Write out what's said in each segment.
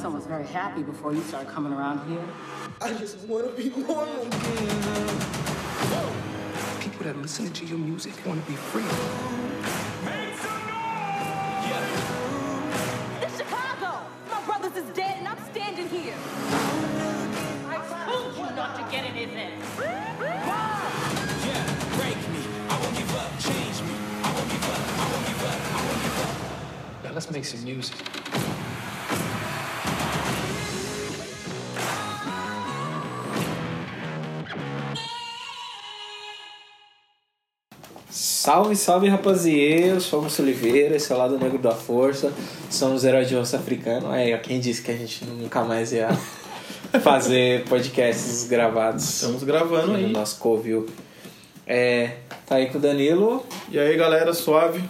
son was very happy before you started coming around here. I just want to be normal. People that listen to your music want to be free. It's Chicago! My brother's is dead and I'm standing here. I told you not to get in his head. Yeah, break me. I Salve, salve sou Augusto Oliveira, esse é o lado negro da força, somos heróis de rosto africano. É, quem disse que a gente nunca mais ia fazer podcasts gravados Estamos gravando no aí. nosso Covil. É, tá aí com o Danilo E aí, galera, suave?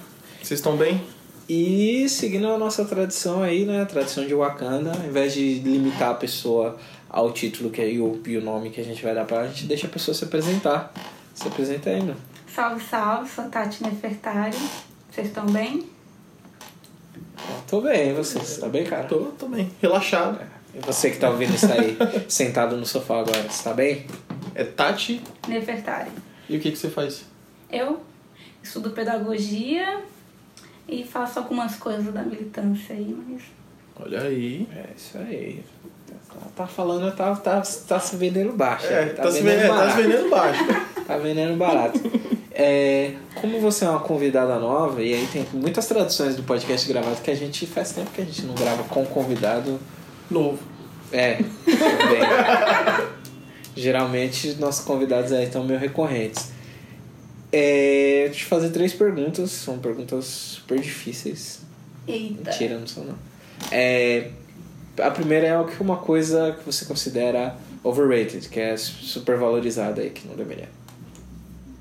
Vocês estão bem? e seguindo a nossa tradição aí, né, a tradição de Wakanda, ao invés de limitar a pessoa ao título que é, e, o, e o nome que a gente vai dar pra ela, a gente deixa a pessoa se apresentar. Se apresenta aí, meu. Salve, salve, sou Tati Nefertari. Vocês estão bem? Tô bem, e você? Você tá bem, cara? Tô, tô bem. Relaxado. E você que tá ouvindo isso aí, sentado no sofá agora, você tá bem? É Tati. Nefertari. E o que, que você faz? Eu estudo pedagogia e faço algumas coisas da militância aí, mas Olha aí. É isso aí. Tá, tá falando, tá, tá, tá se vendendo baixo. É, né? tá, se vendendo, tá barato. se vendendo baixo. Tá vendendo barato. É, como você é uma convidada nova, e aí tem muitas tradições do podcast gravado que a gente faz tempo que a gente não grava com convidado. Novo. É, também. Geralmente nossos convidados aí estão meio recorrentes. É, deixa eu fazer três perguntas, são perguntas super difíceis. eita. Mentira, não sou não. É, a primeira é o que uma coisa que você considera overrated, que é super valorizada aí, que não deveria.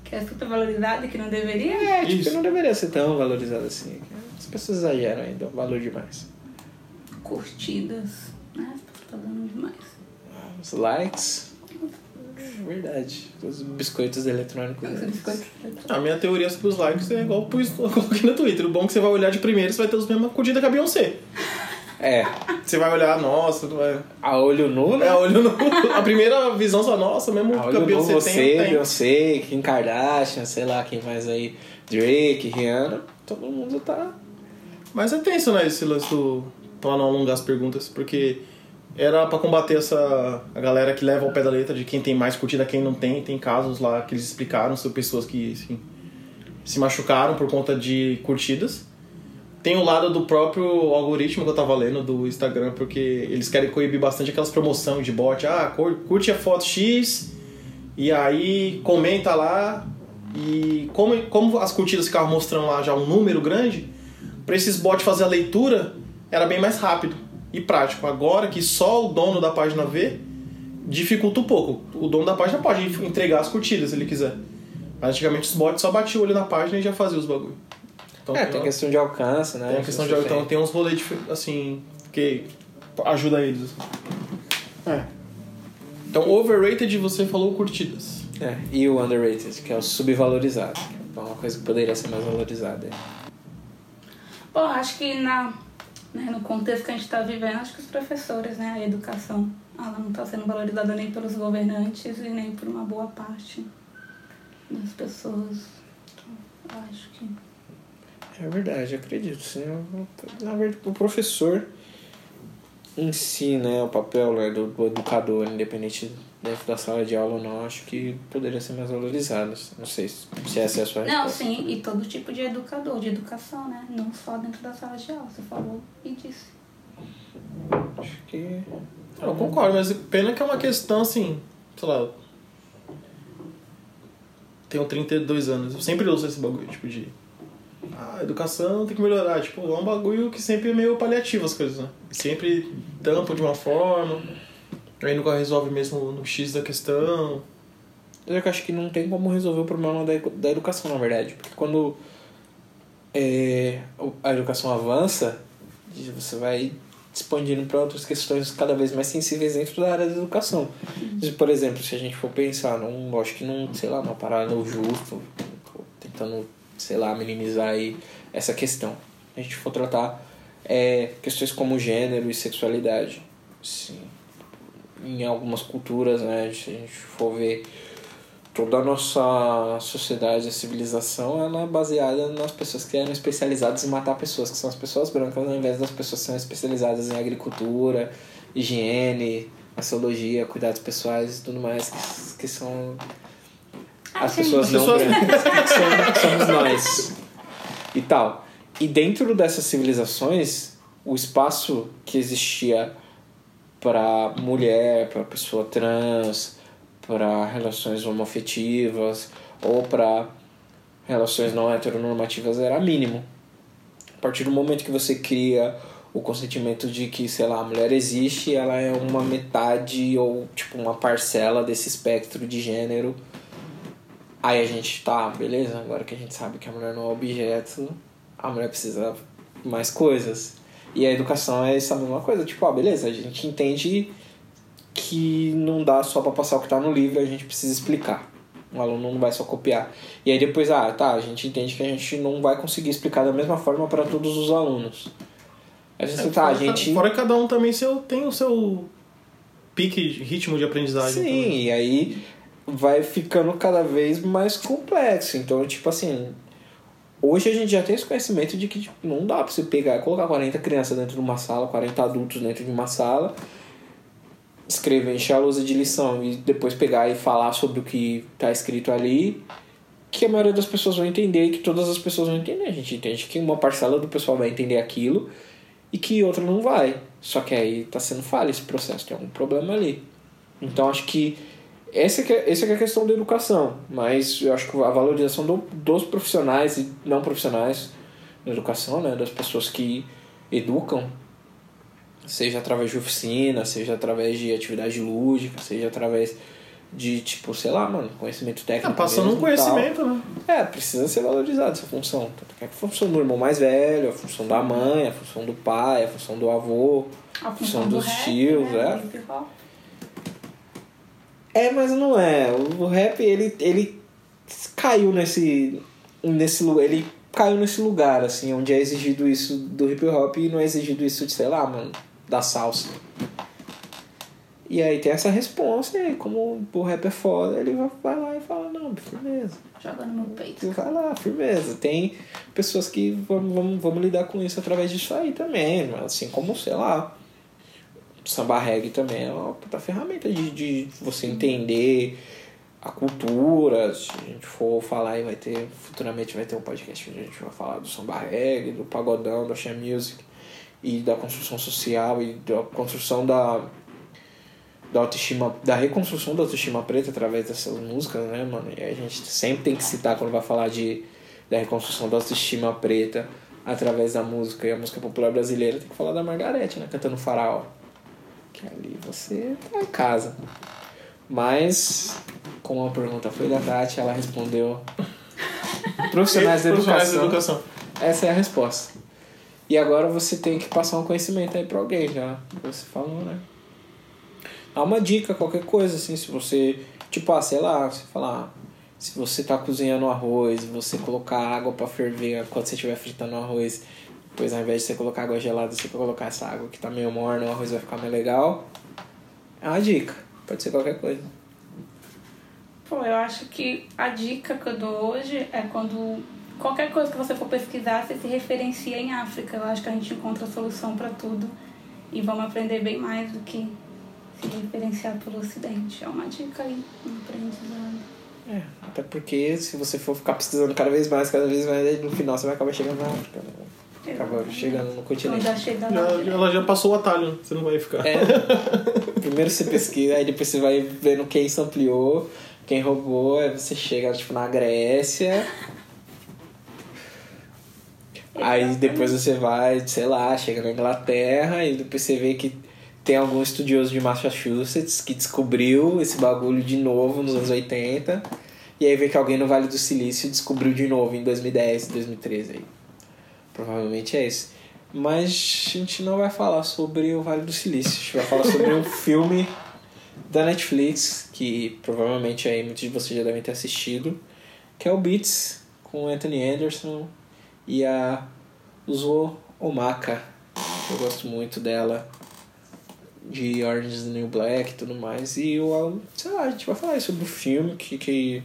Que é super valorizado e que não deveria? É, tipo, Isso. que não deveria ser tão valorizada assim. As pessoas exageram dão valor demais. Curtidas, né? Tá dando demais. Os likes. é Verdade. Os biscoitos eletrônicos. Os biscoitos. A minha teoria sobre os likes é igual pro- eu coloquei no Twitter. O bom é que você vai olhar de primeiro, você vai ter os mesmas curtidas que a Beyoncé. É, Você vai olhar, nossa, tu vai... a olho nu, né? É, olho no... A primeira visão só, nossa, mesmo A a olho nu Beyoncé você, tem, eu tenho. Beyoncé, Kim Kardashian, sei lá quem mais aí. Drake, Rihanna. Todo mundo tá Mas é tenso, né, esse lance do... Pra não alongar as perguntas, porque era pra combater essa... A galera que leva ao pé da letra de quem tem mais curtida, quem não tem. Tem casos lá que eles explicaram sobre pessoas que, assim, se machucaram por conta de curtidas. Tem o lado do próprio algoritmo que eu tava lendo do Instagram, porque eles querem coibir bastante aquelas promoções de bot. Ah, cur- curte a foto X e aí comenta lá. E como, como as curtidas ficavam mostrando lá já um número grande, para esses bots fazer a leitura era bem mais rápido e prático. Agora que só o dono da página vê, dificulta um pouco. O dono da página pode entregar as curtidas se ele quiser. Mas antigamente os bots só batiam o olho na página e já faziam os bagulho. Então, É, tem questão de alcance, né? tem a questão de Você então tem uns rolês dif- assim que ajuda eles. assim. É. Então, overrated você falou curtidas. É, e o underrated, que é o subvalorizado. que É uma coisa que poderia ser mais valorizada. Bom, acho que na, né, no contexto que a gente está vivendo, acho que os professores, né, a educação, ela não está sendo valorizada nem pelos governantes e nem por uma boa parte das pessoas. Então, eu acho que É verdade, acredito. Sim. Na verdade, o professor em si, né, o papel né, do, do educador, independente dentro da sala de aula ou não, acho que poderia ser mais valorizado. Não sei se se essa é a sua Não, resposta. sim, e todo tipo de educador, de educação, né? Não só dentro da sala de aula, você falou e disse. Acho que. Eu concordo, mas pena que é uma questão assim, sei lá. Tenho 32 anos, eu sempre ouço esse bagulho, tipo de. Ah, a educação tem que melhorar. Tipo, é um bagulho que sempre é meio paliativo as coisas, né? Sempre tampa de uma forma, aí nunca resolve mesmo no X da questão. Eu acho que não tem como resolver o problema da, da educação, na verdade. Porque quando é, a educação avança, você vai expandindo para outras questões cada vez mais sensíveis dentro da área da educação. Por exemplo, se a gente for pensar num, acho que num, sei lá, numa parada justo, tentando, sei lá, minimizar aí essa questão. A gente for tratar é questões como gênero e sexualidade. Sim. Em algumas culturas, né, se a gente for ver toda a nossa sociedade, a civilização, ela é baseada nas pessoas que eram especializadas em matar pessoas, que são as pessoas brancas, ao invés das pessoas que são especializadas em agricultura, higiene, axiologia, cuidados pessoais e tudo mais, que, que são as pessoas não Pessoas- brancas, que somos nós e tal. E dentro dessas civilizações, o espaço que existia para mulher, para pessoa trans, para relações homoafetivas ou para relações não heteronormativas era mínimo. A partir do momento que você cria o consentimento de que, sei lá, a mulher existe, ela é uma metade ou tipo uma parcela desse espectro de gênero. Aí a gente tá, beleza, agora que a gente sabe que a mulher não é objeto, a mulher precisa mais coisas. E a educação é essa mesma coisa, tipo, ó, beleza, a gente entende que não dá só pra passar o que tá no livro, a gente precisa explicar. O aluno não vai só copiar. E aí depois, ah, tá, a gente entende que a gente não vai conseguir explicar da mesma forma para todos os alunos. A gente, tá, a fora, gente. fora cada um também seu, tem o seu pique, ritmo de aprendizagem. Sim, também. e aí vai ficando cada vez mais complexo. Então, tipo assim, hoje a gente já tem esse conhecimento de que tipo, não dá pra você pegar colocar 40 crianças dentro de uma sala, 40 adultos dentro de uma sala, escrever, encher a lousa de lição e depois pegar e falar sobre o que tá escrito ali, que a maioria das pessoas vão entender e que todas as pessoas vão entender. A gente entende que uma parcela do pessoal vai entender aquilo e que outra não vai. Só que aí tá sendo falha esse processo, tem algum problema ali. Então acho que essa que é, essa que é a questão da educação, mas eu acho que a valorização do, dos profissionais e não profissionais da educação, né, das pessoas que educam, seja através de oficina, seja através de atividade lúdica, seja através de, tipo, sei lá, mano, conhecimento técnico. Ah, passando um conhecimento, né? É, precisa ser valorizada essa função. Tanto que é a função do irmão mais velho, a função da mãe, a função do pai, a função do avô, A função função do dos rap, tios, né? é. É, mas não é. O rap, ele, ele caiu nesse, nesse lugar. Ele caiu nesse lugar, assim, onde é exigido isso do hip hop e não é exigido isso de, sei lá, mano, da salsa. E aí tem essa resposta, e aí, como o rap é foda, ele vai- lá e fala, não, firmeza. Joga no meu peito. Vai lá, firmeza. Tem pessoas que vamos, vamos, vamos lidar com isso através disso aí também. Assim como, sei lá, samba reggae também é uma puta ferramenta de, de você entender a cultura. Se a gente for falar aí, vai ter, futuramente vai ter um podcast onde a gente vai falar do samba reggae, do pagodão, do axé music e da construção social e da construção da da autoestima, da reconstrução da autoestima preta através dessas músicas, né, mano? E a gente sempre tem que citar quando vai falar de da reconstrução da autoestima preta através da música e a música popular brasileira, tem que falar da Margarete, né, cantando Faraó. Ali você tá em casa. Mas, como a pergunta foi da Tati, ela respondeu profissionais da Profissionais educação. da educação. Essa é a resposta. E agora você tem que passar um conhecimento aí pra alguém já. Você falou, né? Dá uma dica, qualquer coisa, assim, se você. Tipo, ah, sei lá, você falar. Se você tá cozinhando arroz, você colocar água pra ferver quando você estiver fritando arroz, depois ao invés de você colocar água gelada, você colocar essa água que tá meio morna, o arroz vai ficar mais legal. É uma dica. Pode ser qualquer coisa. Pô, eu acho que a dica que eu dou hoje é quando qualquer coisa que você for pesquisar, você se referencia em África. Eu acho que a gente encontra solução para tudo e vamos aprender bem mais do que se referenciar pelo Ocidente. É uma dica aí, um aprendizado. É, até porque se você for ficar pesquisando cada vez mais, cada vez mais, no final você vai acabar chegando na África. Né? Acaba chegando no continente. já achei da Já, ela já passou o atalho, você não vai ficar. É. Primeiro você pesquisa, aí depois você vai vendo quem ampliou, quem roubou, aí você chega tipo na Grécia. Aí depois você vai, sei lá, chega na Inglaterra e depois você vê que tem algum estudioso de Massachusetts que descobriu esse bagulho de novo nos anos 80. E aí vê que alguém no Vale do Silício descobriu de novo em 2010, 2013 aí. Provavelmente é esse. Mas a gente não vai falar sobre o Vale do Silício. A gente vai falar sobre um filme da Netflix, que provavelmente aí muitos de vocês já devem ter assistido, que é o Beats, com Anthony Anderson e a Uzo Omaka. Eu gosto muito dela. De Orange is the New Black e tudo mais. E eu, sei lá, a gente vai falar sobre o filme que, que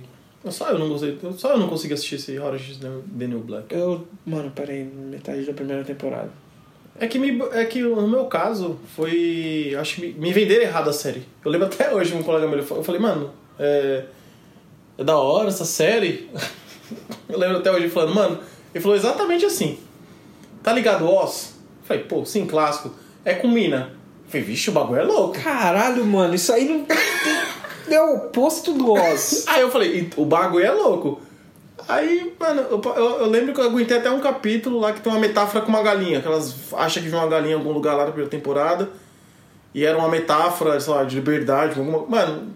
Só eu não gostei. Só eu não consigo assistir esse Orange is the New Black. eu. Mano, parei metade da primeira temporada. É que, me, é que no meu caso foi. Acho que me, me venderam errado a série. Eu lembro até hoje um colega meu. Eu falei, mano, é. É da hora essa série. eu lembro até hoje falando, mano. Ele falou exatamente assim. Tá ligado, Oz? Eu falei, pô, sim, clássico. É com mina. Eu falei, vixe, o bagulho é louco. Caralho, mano, isso aí não. É o oposto do Oz. Aí eu falei, "E o bagulho é louco. Aí, mano, eu, eu, eu lembro que eu aguentei até um capítulo lá que tem uma metáfora com uma galinha. Que elas acham que viu uma galinha em algum lugar lá na primeira temporada. E era uma metáfora, sei lá, de liberdade. Alguma... Mano,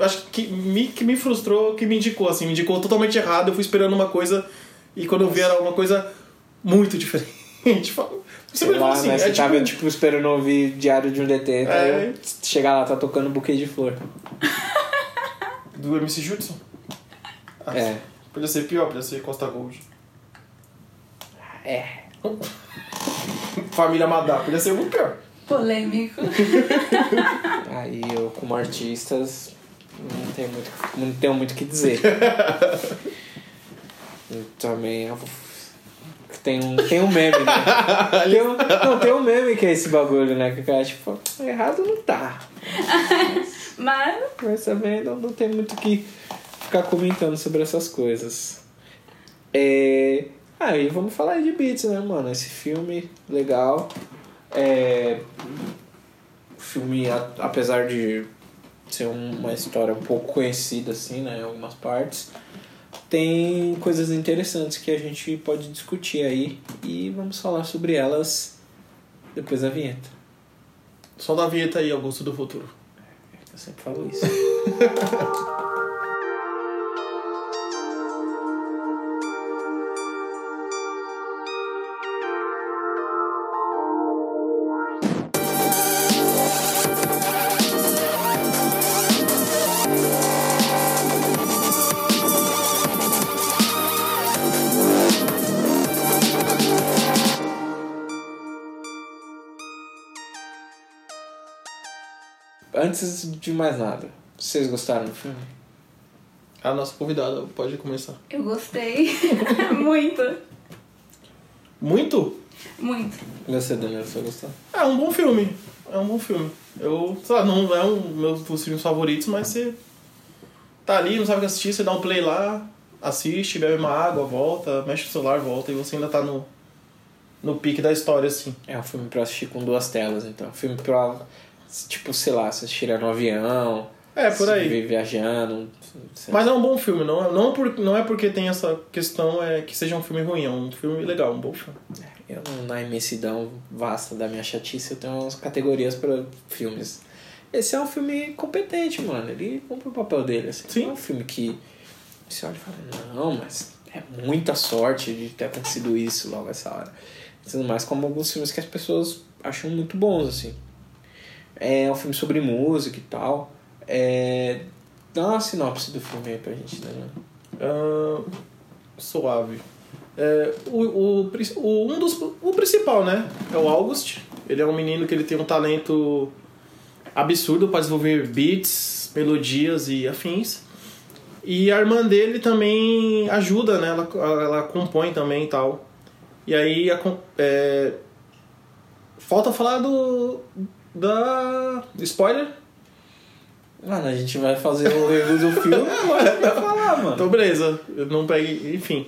acho que me, que me frustrou, que me indicou, assim. Me indicou totalmente errado. Eu fui esperando uma coisa e quando eu vi era uma coisa muito diferente. Você Sei me lá, fala assim, né? é Você tipo... tava, tipo, esperando ouvir Diário de um Detento. É. aí Chegar lá, tá tocando buquê de flor. Do MC Judson? Ah, É. Podia ser pior, podia ser Costa Gold. É. Família Madá, podia ser muito pior. Polêmico. Aí eu, como artistas, não tenho muito, não tenho muito o que dizer. Eu também. eu- Tem um, tem um meme, né? Tem um, não, tem um meme que é esse bagulho, né? Que o cara, tipo, errado não tá. Mas Mas também não, não tem muito o que ficar comentando sobre essas coisas. É... Aí vamos falar de Beats, né, mano? Esse filme legal. É... O filme, a- apesar de ser uma história um pouco conhecida, assim, né? Em algumas partes. Tem coisas interessantes que a gente pode discutir aí. E vamos falar sobre elas depois da vinheta. Só da vinheta aí, Augusto do Futuro. Eu sempre falo isso. Antes de mais nada, vocês gostaram do filme? A nossa convidada pode começar. eu gostei. muito. Muito? Muito. E Você, Daniel, você gostou? É um bom filme. É um bom filme. Eu, sei lá, não é um dos meus filmes favoritos, mas você tá ali, não sabe o que assistir, você dá um play lá, assiste, bebe uma água, volta, mexe no celular, volta, e você ainda tá no, no pique da história, assim. É um filme pra assistir com duas telas, então. Filme pra, tipo, sei lá, você assistir no avião. É, por aí. vi- Viajando. Mas é um bom filme, não é, não, por, não é porque tem essa questão é que seja um filme ruim, é um filme legal, um bom filme. Eu, não- na imensidão vasta da minha chatice, eu tenho umas categorias pra filmes. Esse é um filme competente, mano. Ele cumpre o papel dele, assim. Sim. Não é um filme que você olha e fala, não, mas é muita sorte de ter acontecido isso logo essa hora. Tudo mais como alguns filmes que as pessoas acham muito bons, assim. É um filme sobre música e tal. É... Dá uma sinopse do filme aí pra gente, Daniel. Ah, suave. É, o, o, o, um dos, o principal, né? É o August. Ele é um menino que ele tem um talento absurdo para desenvolver beats, melodias e afins. E a irmã dele também ajuda, né? Ela, ela compõe também e tal. E aí, a, é, falta falar do. Da. spoiler? Mano, a gente vai fazer o review do filme agora vai falar, mano. Então, beleza. Eu não peguei. Enfim.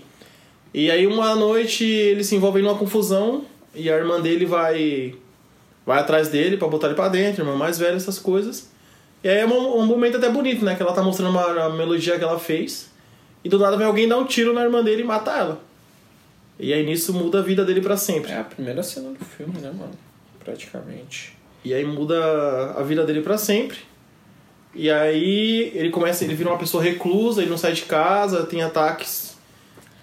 E aí, uma noite, ele se envolve numa confusão. E a irmã dele vai. Vai atrás dele pra botar ele pra dentro, irmã mais velha, essas coisas. E aí é um, um momento até bonito, né? Que ela tá mostrando uma, uma melodia que ela fez. E do nada vem alguém dar um tiro na irmã dele e mata ela. E aí nisso muda a vida dele pra sempre. É a primeira cena do filme, né, mano? Praticamente. E aí muda a vida dele pra sempre. E aí ele começa, ele vira uma pessoa reclusa, ele não sai de casa, tem ataques,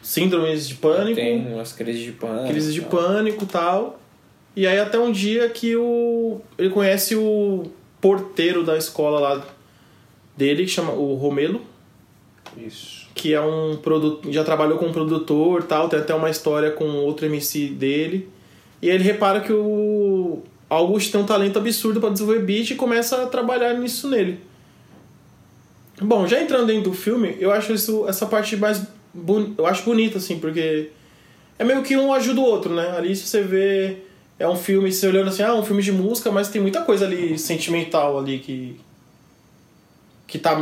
síndromes de pânico, Tem umas crises de pânico. crises de tal. pânico e tal. E aí até um dia que o ele conhece o porteiro da escola lá dele, que chama o Romelo, Isso. que é um produto, já trabalhou com um produtor, tal, tem até uma história com outro MC dele. E ele repara que o August tem um talento absurdo para desenvolver beat e começa a trabalhar nisso nele. Bom, já entrando dentro do filme, eu acho isso, essa parte mais eu acho bonita assim, porque é meio que um ajuda o outro, né? Ali você vê é um filme, você olhando assim, ah, um filme de música, mas tem muita coisa ali sentimental ali que que tá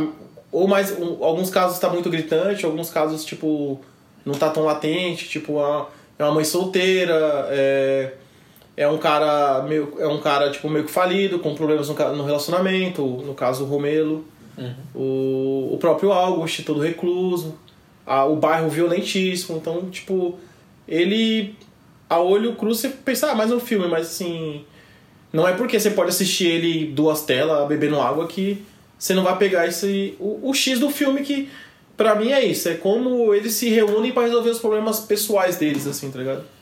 ou mais um, alguns casos tá muito gritante, alguns casos tipo não tá tão latente, tipo a, é uma mãe solteira, é é um cara meio é um cara tipo meio que falido, com problemas no, relacionamento, no caso o Romelo, o, o próprio August todo recluso, a, o bairro violentíssimo, então tipo ele a olho cru você pensa, ah, mais um filme, mas assim não é porque você pode assistir ele duas telas bebendo água que você não vai pegar esse o, o X do filme que pra mim é isso, é como eles se reúnem pra resolver os problemas pessoais deles assim, tá ligado?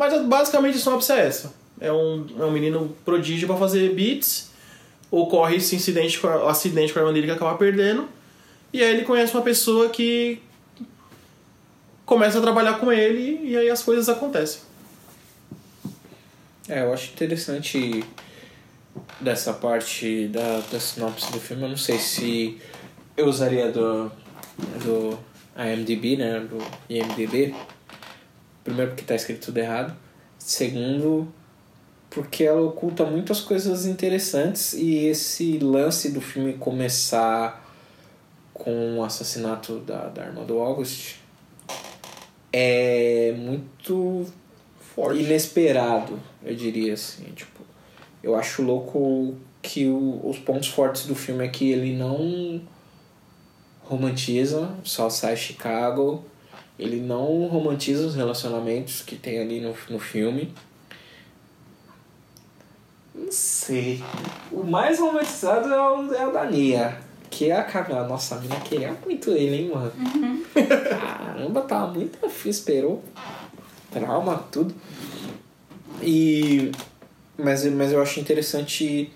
Mas basicamente a sinopse é essa. É um, é um menino prodígio pra fazer beats, ocorre esse incidente com a, acidente com a irmã dele que acaba perdendo, e aí ele conhece uma pessoa que começa a trabalhar com ele e aí as coisas acontecem. É, eu acho interessante dessa parte da, da sinopse do filme. Eu não sei se eu usaria do, do IMDB, né? Do IMDB. Primeiro porque tá escrito tudo errado. Segundo, porque ela oculta muitas coisas interessantes e esse lance do filme começar com o assassinato da, da irmã do August é muito Forte. inesperado, eu diria assim. Tipo, eu acho louco que o- os pontos fortes do filme é que ele não romantiza Southside Chicago, ele não romantiza os relacionamentos que tem ali no, no filme. Não sei. O mais romantizado é o, é o da Nia. Que é a cara. Nossa, a mina queria muito ele, hein, mano? Caramba, tava muito afim, esperou. Trauma, tudo. E. Mas, mas eu acho interessante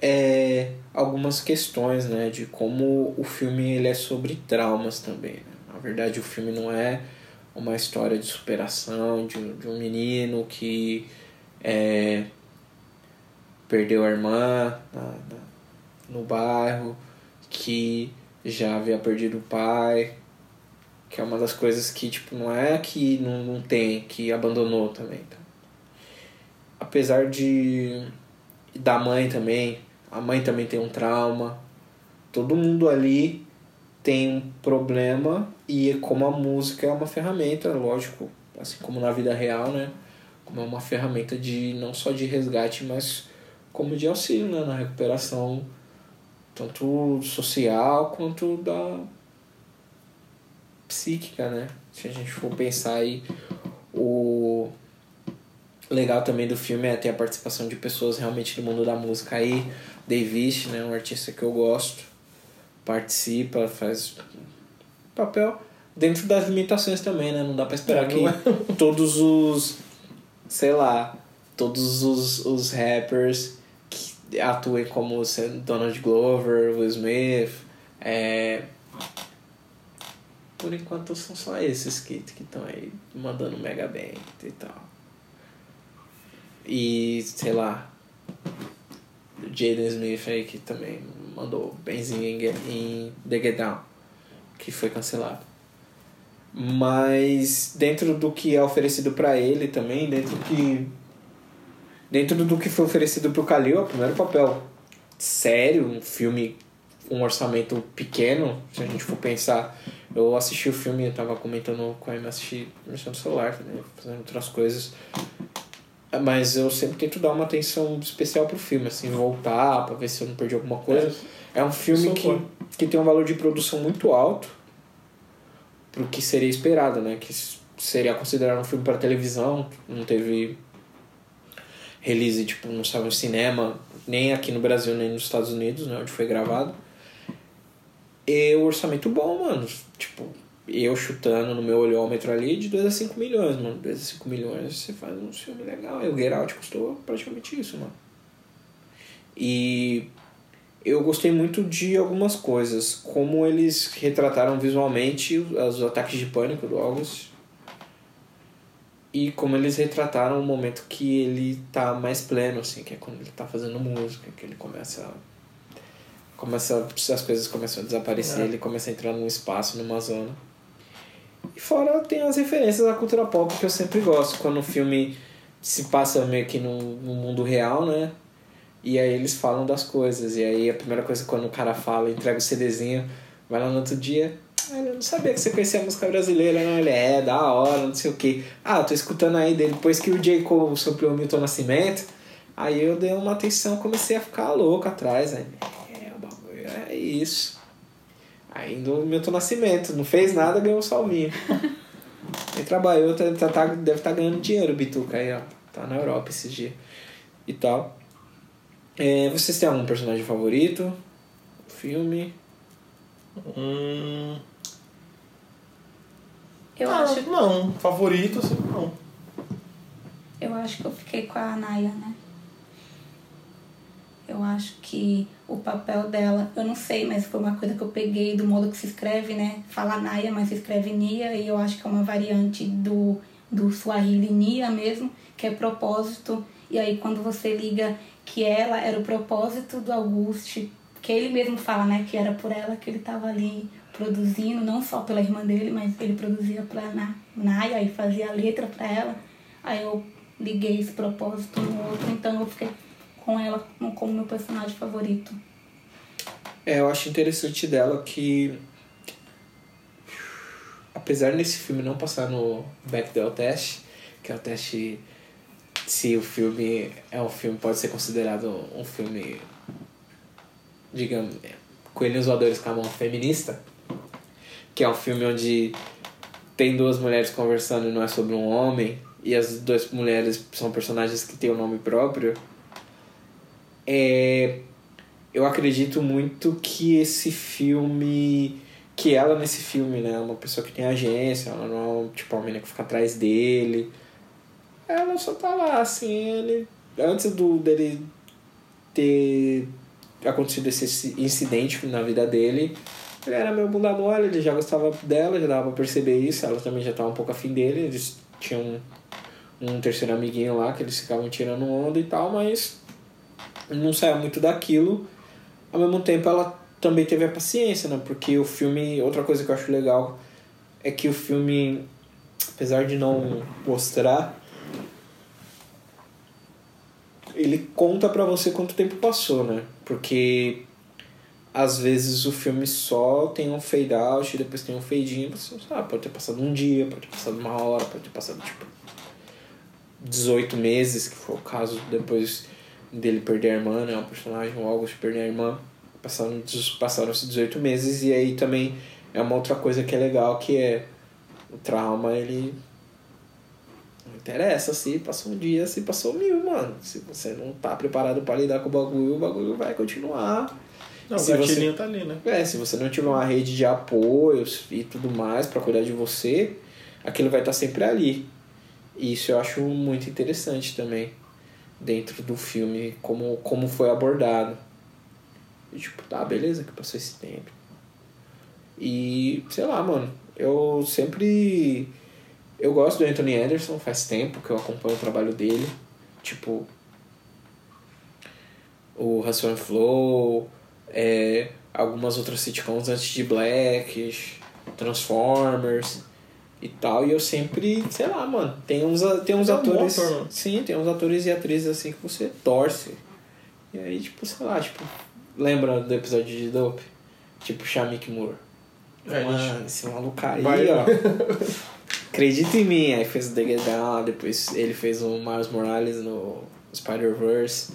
é, algumas questões, né? De como o filme ele é sobre traumas também. né? Na verdade, o filme não é uma história de superação de, um- de um menino que é, perdeu a irmã na- na- no bairro, que já havia perdido o pai, que é uma das coisas que tipo não é que não, não tem, que abandonou também. Tá? Apesar de da mãe também, a mãe também tem um trauma. Todo mundo ali tem um problema e como a música é uma ferramenta, lógico, assim como na vida real, né? Como é uma ferramenta de não só de resgate, mas como de auxílio, né? Na recuperação tanto social quanto da psíquica, né? Se a gente for pensar aí, o legal também do filme é ter a participação de pessoas realmente do mundo da música aí. Davis, né? Um artista que eu gosto. Participa, faz papel dentro das limitações também, né? Não dá pra esperar É, que não é? todos os, sei lá, todos os, os rappers que atuem como Donald Glover, Will Smith, é... Por enquanto são só esses que estão aí mandando mega bem e tal. E, sei lá, Jaden Smith aí que também mandou benzinho em, em The Get Down, que foi cancelado. Mas dentro do que é oferecido pra ele também, dentro do que dentro do que foi oferecido pro Kalil, é o primeiro papel sério, um filme um orçamento pequeno, se a gente for pensar, eu assisti o filme, eu tava comentando com a Emma, assisti no celular também, fazendo outras coisas. Mas eu sempre tento dar uma atenção especial pro filme, assim, voltar pra ver se eu não perdi alguma coisa. É um filme que, que tem um valor de produção muito alto pro que seria esperado, né? Que seria considerado um filme para televisão, não teve release, tipo, não saiu no cinema, nem aqui no Brasil, nem nos Estados Unidos, né? Onde foi gravado. E o orçamento bom, mano. Tipo, eu chutando no meu olhômetro ali de 2 a 5 milhões, mano. 2 a 5 milhões você faz um filme legal. E o Get Out custou praticamente isso, mano. E eu gostei muito de algumas coisas. Como eles retrataram visualmente os ataques de pânico do August. E como eles retrataram o momento que ele tá mais pleno, assim, que é quando ele tá fazendo música, que ele começa. Começa. As coisas começam a desaparecer, É. ele começa a entrar num espaço, numa zona. E fora tem as referências à cultura pop que eu sempre gosto, quando o filme se passa meio que no, no mundo real, né? E aí eles falam das coisas. E aí a primeira coisa quando o cara fala, entrega o CDzinho, vai lá no outro dia. "Ah, eu não sabia que você conhecia a música brasileira, não. Ele é, da hora, não sei o que. Ah, eu tô escutando aí dele. Depois que o J. Cole soprou o Milton Nascimento, aí eu dei uma atenção, comecei a ficar louco atrás. Aí, é, é isso. Ainda o Milton Nascimento, não fez nada, ganhou um salvinho. Ele trabalhou, tá, tá- tá- deve estar ganhando dinheiro, o Bituca aí, ó. Tá na Europa esses dias. E tal. É, vocês têm algum personagem favorito? Filme? Hum, Eu, não, acho, não, favorito, assim, não. eu acho que eu fiquei com a Naya, né? Eu acho que o papel dela, eu não sei, mas foi uma coisa que eu peguei do modo que se escreve, né? Fala Naya, mas se escreve Nia, e eu acho que é uma variante do, do Swahili Nia mesmo, que é propósito. E aí quando você liga que ela era o propósito do Auguste, que ele mesmo fala, né? Que era por ela que ele estava ali produzindo, não só pela irmã dele, mas ele produzia pra Na- Naya e fazia a letra pra ela. Aí eu liguei esse propósito no outro, então eu fiquei com ela como meu personagem favorito. É, eu acho interessante dela que. Apesar desse filme não passar no Bechdel teste, que é o teste se o filme é um filme, pode ser considerado um filme, digamos, Coelhinhos Voadores com a mão feminista, que é um filme onde tem duas mulheres conversando e não é sobre um homem, e as duas mulheres são personagens que têm o nome próprio. É, eu acredito muito que esse filme que ela nesse filme né uma pessoa que tem agência ela não é tipo uma menina que fica atrás dele. Ela só tá lá assim ele antes do dele ter acontecido esse incidente na vida dele ele era meio bunda mole ele já gostava dela já dava pra perceber isso ela também já tava um pouco afim dele eles tinham um terceiro amiguinho lá que eles ficavam tirando onda e tal mas não saia muito daquilo ao mesmo tempo ela também teve a paciência, né? Porque o filme, outra coisa que eu acho legal é que o filme, apesar de não mostrar, ele conta pra você quanto tempo passou, né? Porque às vezes o filme só tem um fade out depois tem um fade in, você sabe, pode ter passado um dia, pode ter passado uma hora, pode ter passado tipo 18 meses, que foi o caso depois dele perder a irmã, né? O personagem, o August perder a irmã. Passaram, passaram-se 18 meses e aí também é uma outra coisa que é legal, que é o trauma, ele não interessa se passou um dia, se passou mil, mano. Se você não tá preparado para lidar com o bagulho, o bagulho vai continuar. Não, o Se você- gatilhinho tá ali, né? É, se você não tiver uma rede de apoios e tudo mais para cuidar de você, aquilo vai estar sempre ali. E isso eu acho muito interessante também dentro do filme, como, como foi abordado. E tipo, tá, beleza que passou esse tempo. E, sei lá, mano, eu sempre. Eu gosto do Anthony Anderson, faz tempo que eu acompanho o trabalho dele. Tipo, o Hustle and Flow, é, algumas outras sitcoms antes de Black, Transformers e tal. E eu sempre, sei lá, mano, tem uns, tem uns É um atores. ator, mano. sim, tem uns atores e atrizes assim que você torce. E aí, tipo, sei lá, tipo, lembra do episódio de Dope? Tipo, Shamik Moore. É, Mano, esse maluco aí, Vai, ó. Acredita em mim. Aí fez o The Get Down, depois ele fez o Miles Morales no Spider-Verse.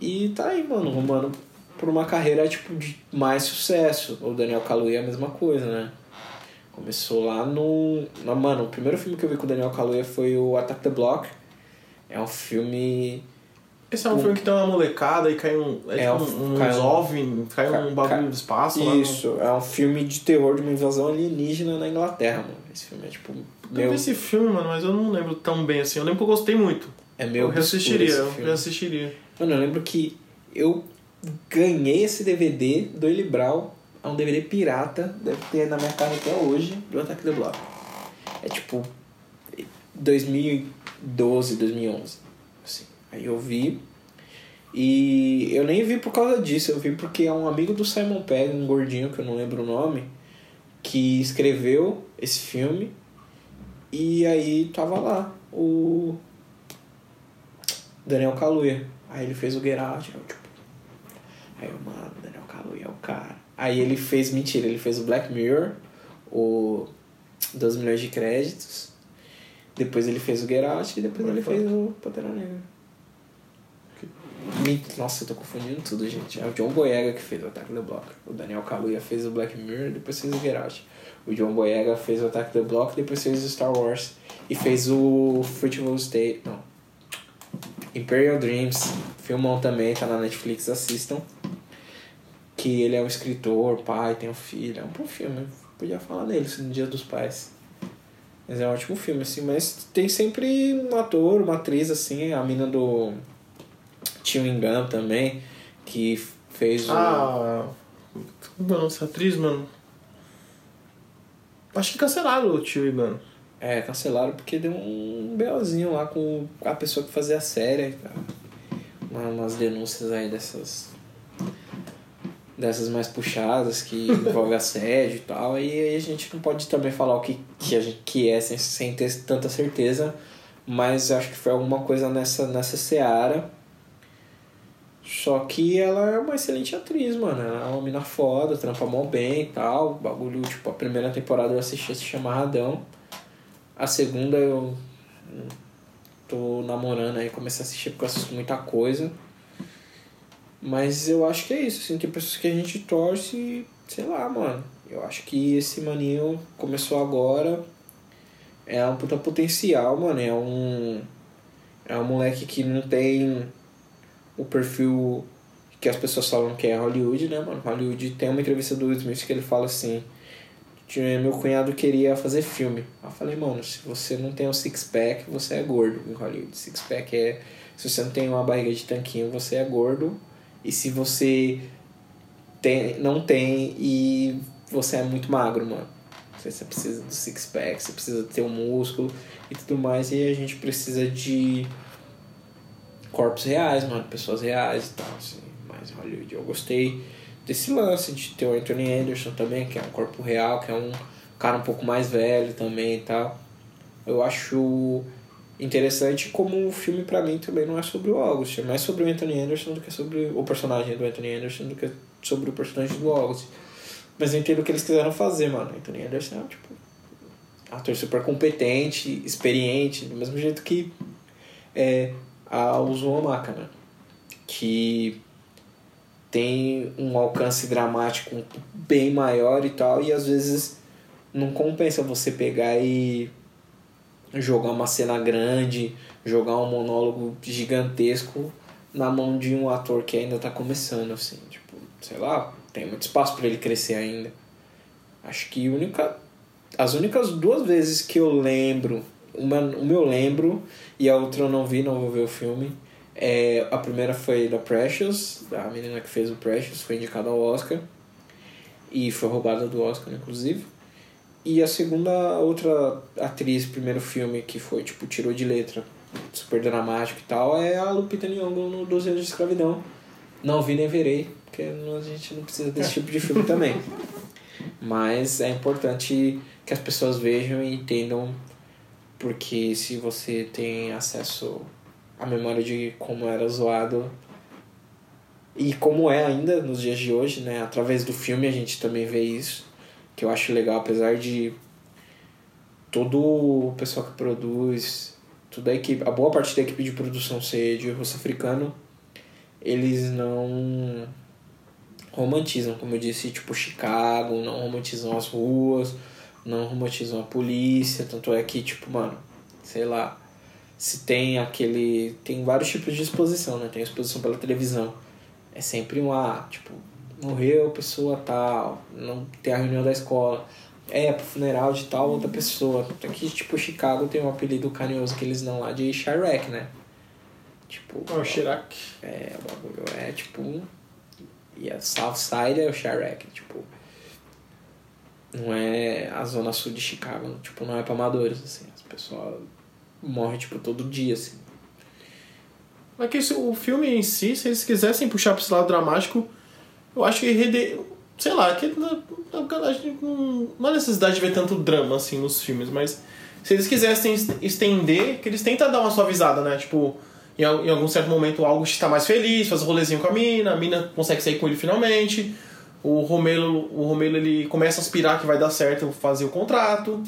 E tá aí, mano, rumando por uma carreira, tipo, de mais sucesso. O Daniel Kaluuya é a mesma coisa, né? Começou lá no... no- Mano, o primeiro filme que eu vi com o Daniel Kaluuya foi o Attack the Block. É um filme... Esse é um filme que tem uma molecada e cai um. É, É, tipo um, cai uns um- OVNI, cai ca- um bagulho ca- do espaço lá. no- Isso, é um filme de terror de uma invasão alienígena na Inglaterra, mano. Esse filme é, tipo, Eu meu... vi esse filme, mano, mas eu não lembro tão bem assim. Eu lembro que eu gostei muito. É meu eu reassistiria, eu reassistiria. Mano, eu lembro que eu ganhei esse DVD do Eli. É um DVD pirata, deve ter na casa até hoje, do Attack the Block. É tipo. 2012, 2011. Assim. Aí eu vi. E eu nem vi por causa disso, eu vi porque é um amigo do Simon Pegg, um gordinho que eu não lembro o nome, que escreveu esse filme. E aí tava lá o Daniel Kaluuya. Aí ele fez o Get Out, eu, tipo, Aí eu, mano, Daniel Kaluuya é o cara. Aí ele fez, mentira, ele fez o Black Mirror, o 12 milhões de créditos. Depois ele fez o Get Out e depois ele fez o Pantera Negra. Nossa, eu tô confundindo tudo, gente. É o John Boyega que fez o Attack the Block. O Daniel Kaluuya fez o Black Mirror, depois fez o Get Out. O John Boyega fez o Attack the Block, depois fez o Star Wars. E fez o Fruitful State... Não. Imperial Dreams. Filmão também, tá na Netflix, assistam. Que ele é um escritor, pai, tem um filho. É um bom filme. Podia falar assim, no Dia dos Pais. Mas é um ótimo filme, assim. Mas tem sempre um ator, uma atriz, assim. A mina do... Tio Engam também, que fez o... Ah. Como é dessa atriz, mano? Acho que cancelaram o tio Iban. É, cancelaram porque deu um BOzinho lá com a pessoa que fazia a série. cara. Uma- Umas denúncias aí dessas. Dessas mais puxadas que envolve assédio e tal. E aí a gente não pode também falar o que, que, a gente, que é sem, sem ter tanta certeza. Mas acho que foi alguma coisa nessa, nessa seara. Só que ela é uma excelente atriz, mano. Ela é uma mina foda, trampa mó bem e tal. Bagulho, tipo, a primeira temporada eu assisti se chama Radão. A segunda eu hum, tô namorando aí, comecei a assistir porque eu assisto muita coisa. Mas eu acho que é isso, assim, tem pessoas que a gente torce, sei lá, mano. Eu acho que esse maninho começou agora. É um puta potencial, mano. É um. É um moleque que não tem o perfil que as pessoas falam que é Hollywood, né, mano? Hollywood tem uma entrevista do Will Smith que ele fala assim. Meu cunhado queria fazer filme. Eu falei, mano, se você não tem um six-pack, você é gordo em Hollywood. Six-pack é. Se você não tem uma barriga de tanquinho, você é gordo. E se você tem, não tem e você é muito magro, mano. Você precisa do six-pack, você precisa ter um músculo e tudo mais. E a gente precisa de corpos reais, mano. Pessoas reais e tal, assim. Mas Hollywood, eu gostei desse lance de ter o Anthony Anderson também, que é um corpo real, que é um cara um pouco mais velho também e tal. Eu acho interessante como o filme pra mim também não é sobre o August, é mais sobre o Anthony Anderson do que sobre o personagem do Anthony Anderson do que sobre o personagem do August. Mas eu entendo o que eles quiseram fazer, mano. Anthony Anderson é tipo ator super competente, experiente, do mesmo jeito que é a Uzumaka, né? Que tem um alcance dramático bem maior e tal, e às vezes não compensa você pegar e jogar uma cena grande, jogar um monólogo gigantesco na mão de um ator que ainda tá começando, assim, tipo, sei lá, tem muito espaço para ele crescer ainda. Acho que única, as únicas duas vezes que eu lembro, uma, uma eu lembro e a outra eu não vi, não vou ver o filme. É, a primeira foi da Precious, a menina que fez o Precious, foi indicada ao Oscar e foi roubada do Oscar, inclusive. E a segunda, outra atriz, primeiro filme que foi, tipo, tirou de letra, super dramático e tal, é a Lupita Nyong'o no 12 anos de escravidão. Não vi nem verei, porque a gente não precisa desse tipo de filme também. Mas é importante que as pessoas vejam e entendam, porque se você tem acesso à memória de como era zoado e como é ainda nos dias de hoje, né? Através do filme a gente também vê isso, que eu acho legal, apesar de todo o pessoal que produz, toda a equipe, a boa parte da equipe de produção ser de russo africano, eles não romantizam, como eu disse, tipo Chicago, não romantizam as ruas, não romantizam a polícia, tanto é que, tipo, mano, sei lá, se tem aquele. Tem vários tipos de exposição, né? Tem exposição pela televisão. É sempre um ah, tipo, morreu pessoa tal, não tem a reunião da escola. É, pro funeral de tal outra pessoa. Aqui, tipo, Chicago tem um apelido carinhoso que eles dão lá de Chirac, né? Tipo. Ah, o Chirac. É, o bagulho é tipo. E a South Side é o Chirac, tipo. Não é a zona sul de Chicago, tipo, não é pra amadores, assim. As pessoas morre, tipo, todo dia, assim. Mas que o filme em si, se eles quisessem puxar pra esse lado dramático, eu acho que rede... sei lá, que a gente não não há necessidade de ver tanto drama assim nos filmes, mas se eles quisessem es- estender, que eles tentam dar uma suavizada, né? Tipo, em, em algum certo momento o August está mais feliz, faz um rolezinho com a mina, a mina consegue sair com ele finalmente. O Romelo, o Romelo ele começa a aspirar que vai dar certo fazer o contrato.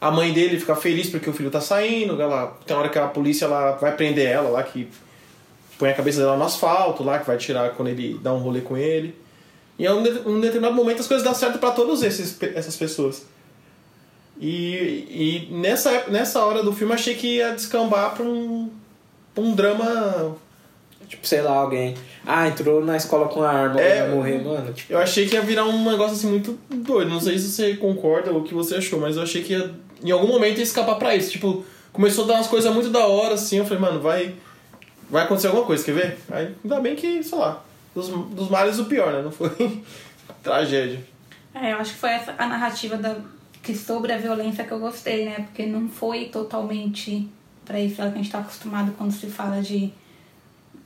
A mãe dele fica feliz porque o filho tá saindo. Ela, tem hora que a polícia ela vai prender ela lá, que põe a cabeça dela no asfalto lá, que vai tirar quando ele dá um rolê com ele. E em um, de- um determinado momento as coisas dão certo pra todas essas pessoas. E, e nessa, nessa hora do filme achei que ia descambar pra um, pra um drama. Tipo, sei lá, alguém. Ah, entrou na escola com a arma, É, vai morrer, mano. Tipo, Eu achei que ia virar um negócio assim muito doido. Não sei se você concorda ou o que você achou, mas eu achei que ia, em algum momento ia escapar pra isso. Tipo, começou a dar umas coisas muito da hora assim. Eu falei, mano, vai, vai acontecer alguma coisa, quer ver? Aí, ainda bem que, sei lá, dos, dos males o pior, né? Não foi tragédia. É, eu acho que foi essa a narrativa da, que sobre a violência que eu gostei, né? Porque não foi totalmente pra isso que a gente tá acostumado quando se fala de.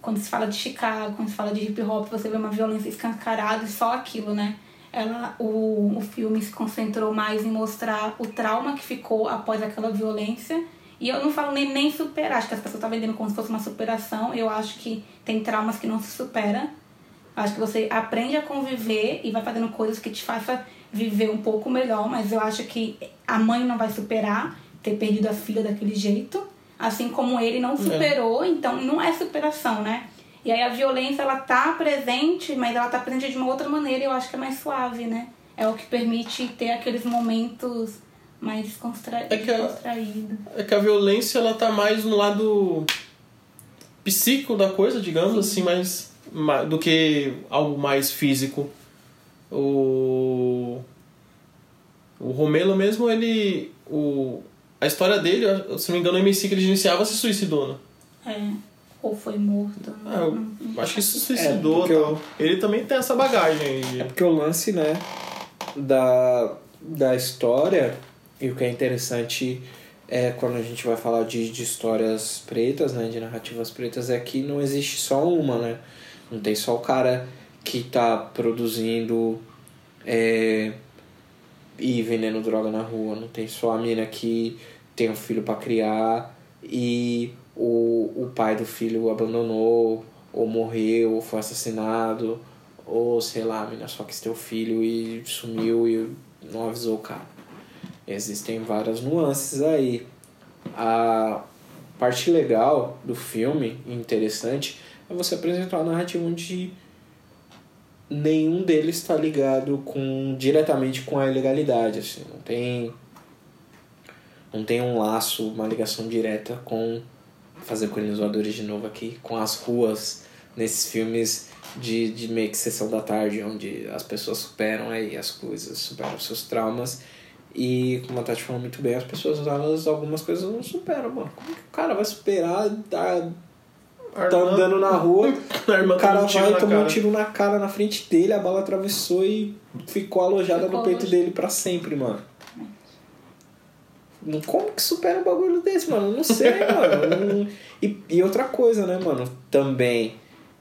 Quando se fala de Chicago, quando se fala de hip hop, você vê uma violência escancarada e só aquilo, né? Ela, o, o filme se concentrou mais em mostrar o trauma que ficou após aquela violência. E eu não falo nem, nem superar, acho que as pessoas estão vendendo como se fosse uma superação. Eu acho que tem traumas que não se supera. Acho que você aprende a conviver e vai fazendo coisas que te façam viver um pouco melhor, mas eu acho que a mãe não vai superar ter perdido a filha daquele jeito, assim como ele não superou, então não é superação, né? E aí a violência ela tá presente, mas ela tá presente de uma outra maneira e eu acho que é mais suave, né? É o que permite ter aqueles momentos mais constra... É que a-. É que a violência ela tá mais no lado psíquico da coisa, digamos assim, mais ma- do que algo mais físico. O o Romelo mesmo, ele o a história dele, se não me engano, o MC que ele gerenciava se suicidou, né? É. Ou foi morto. Ah, eu não- não acho que se suicidou. porque tal. eu- Ele também tem essa bagagem de- É porque o lance, né, da, da história, e o que é interessante é quando a gente vai falar de, de histórias pretas, né, de narrativas pretas, é que não existe só uma, né? Não tem só o cara que tá produzindo é, e vendendo droga na rua, não tem só a mina que tem um filho para criar e o, o pai do filho abandonou, ou morreu, ou foi assassinado, ou sei lá, a mina só quis ter o filho e sumiu e não avisou o cara. Existem várias nuances aí. A parte legal do filme, interessante, é você apresentar uma narrativa onde nenhum deles está ligado com diretamente com a ilegalidade, assim, não tem não tem um laço, uma ligação direta com fazer colonizadores de novo aqui, com as ruas nesses filmes de, de meio que sessão da tarde, onde as pessoas superam aí as coisas, superam seus traumas. E como a Tati falou muito bem, as pessoas, elas, algumas coisas não superam, mano. Como que o cara vai superar? Tá, tá andando na rua, o cara um vai tomar um cara. tiro na cara na frente dele, a bala atravessou e ficou alojada Ficou no peito alojada. dele pra sempre, mano. Como que supera um bagulho desse, mano? Não sei, mano. E, e outra coisa, né, mano? Também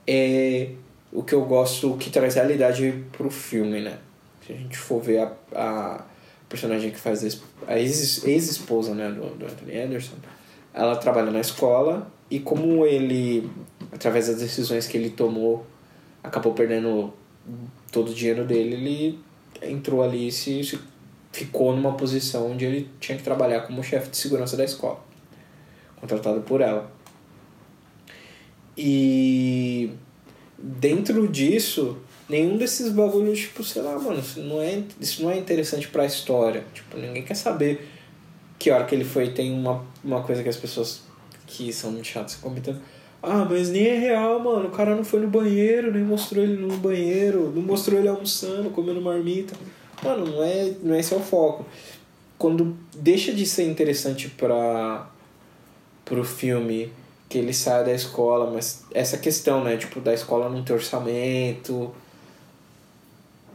é o que eu gosto que traz realidade pro filme, né? Se a gente for ver a, a personagem que faz a es- a ex- ex-esposa, né, do, do Anthony Anderson, ela trabalha na escola e como ele, através das decisões que ele tomou, acabou perdendo todo o dinheiro dele, ele entrou ali e se, se ficou numa posição onde ele tinha que trabalhar como chefe de segurança da escola, contratado por ela. E dentro disso, nenhum desses bagulhos, tipo, sei lá, mano, isso não é, isso não é interessante pra história. Tipo, ninguém quer saber que hora que ele foi. Tem uma, uma coisa que as pessoas que são muito chatas comentando. Ah, mas nem é real, mano. O cara não foi no banheiro, nem mostrou ele no banheiro, não mostrou ele almoçando, comendo marmita. Mano, não é, não é esse é o foco. Quando deixa de ser interessante pra, pro filme que ele saia da escola, mas essa questão, né, tipo, da escola não ter orçamento,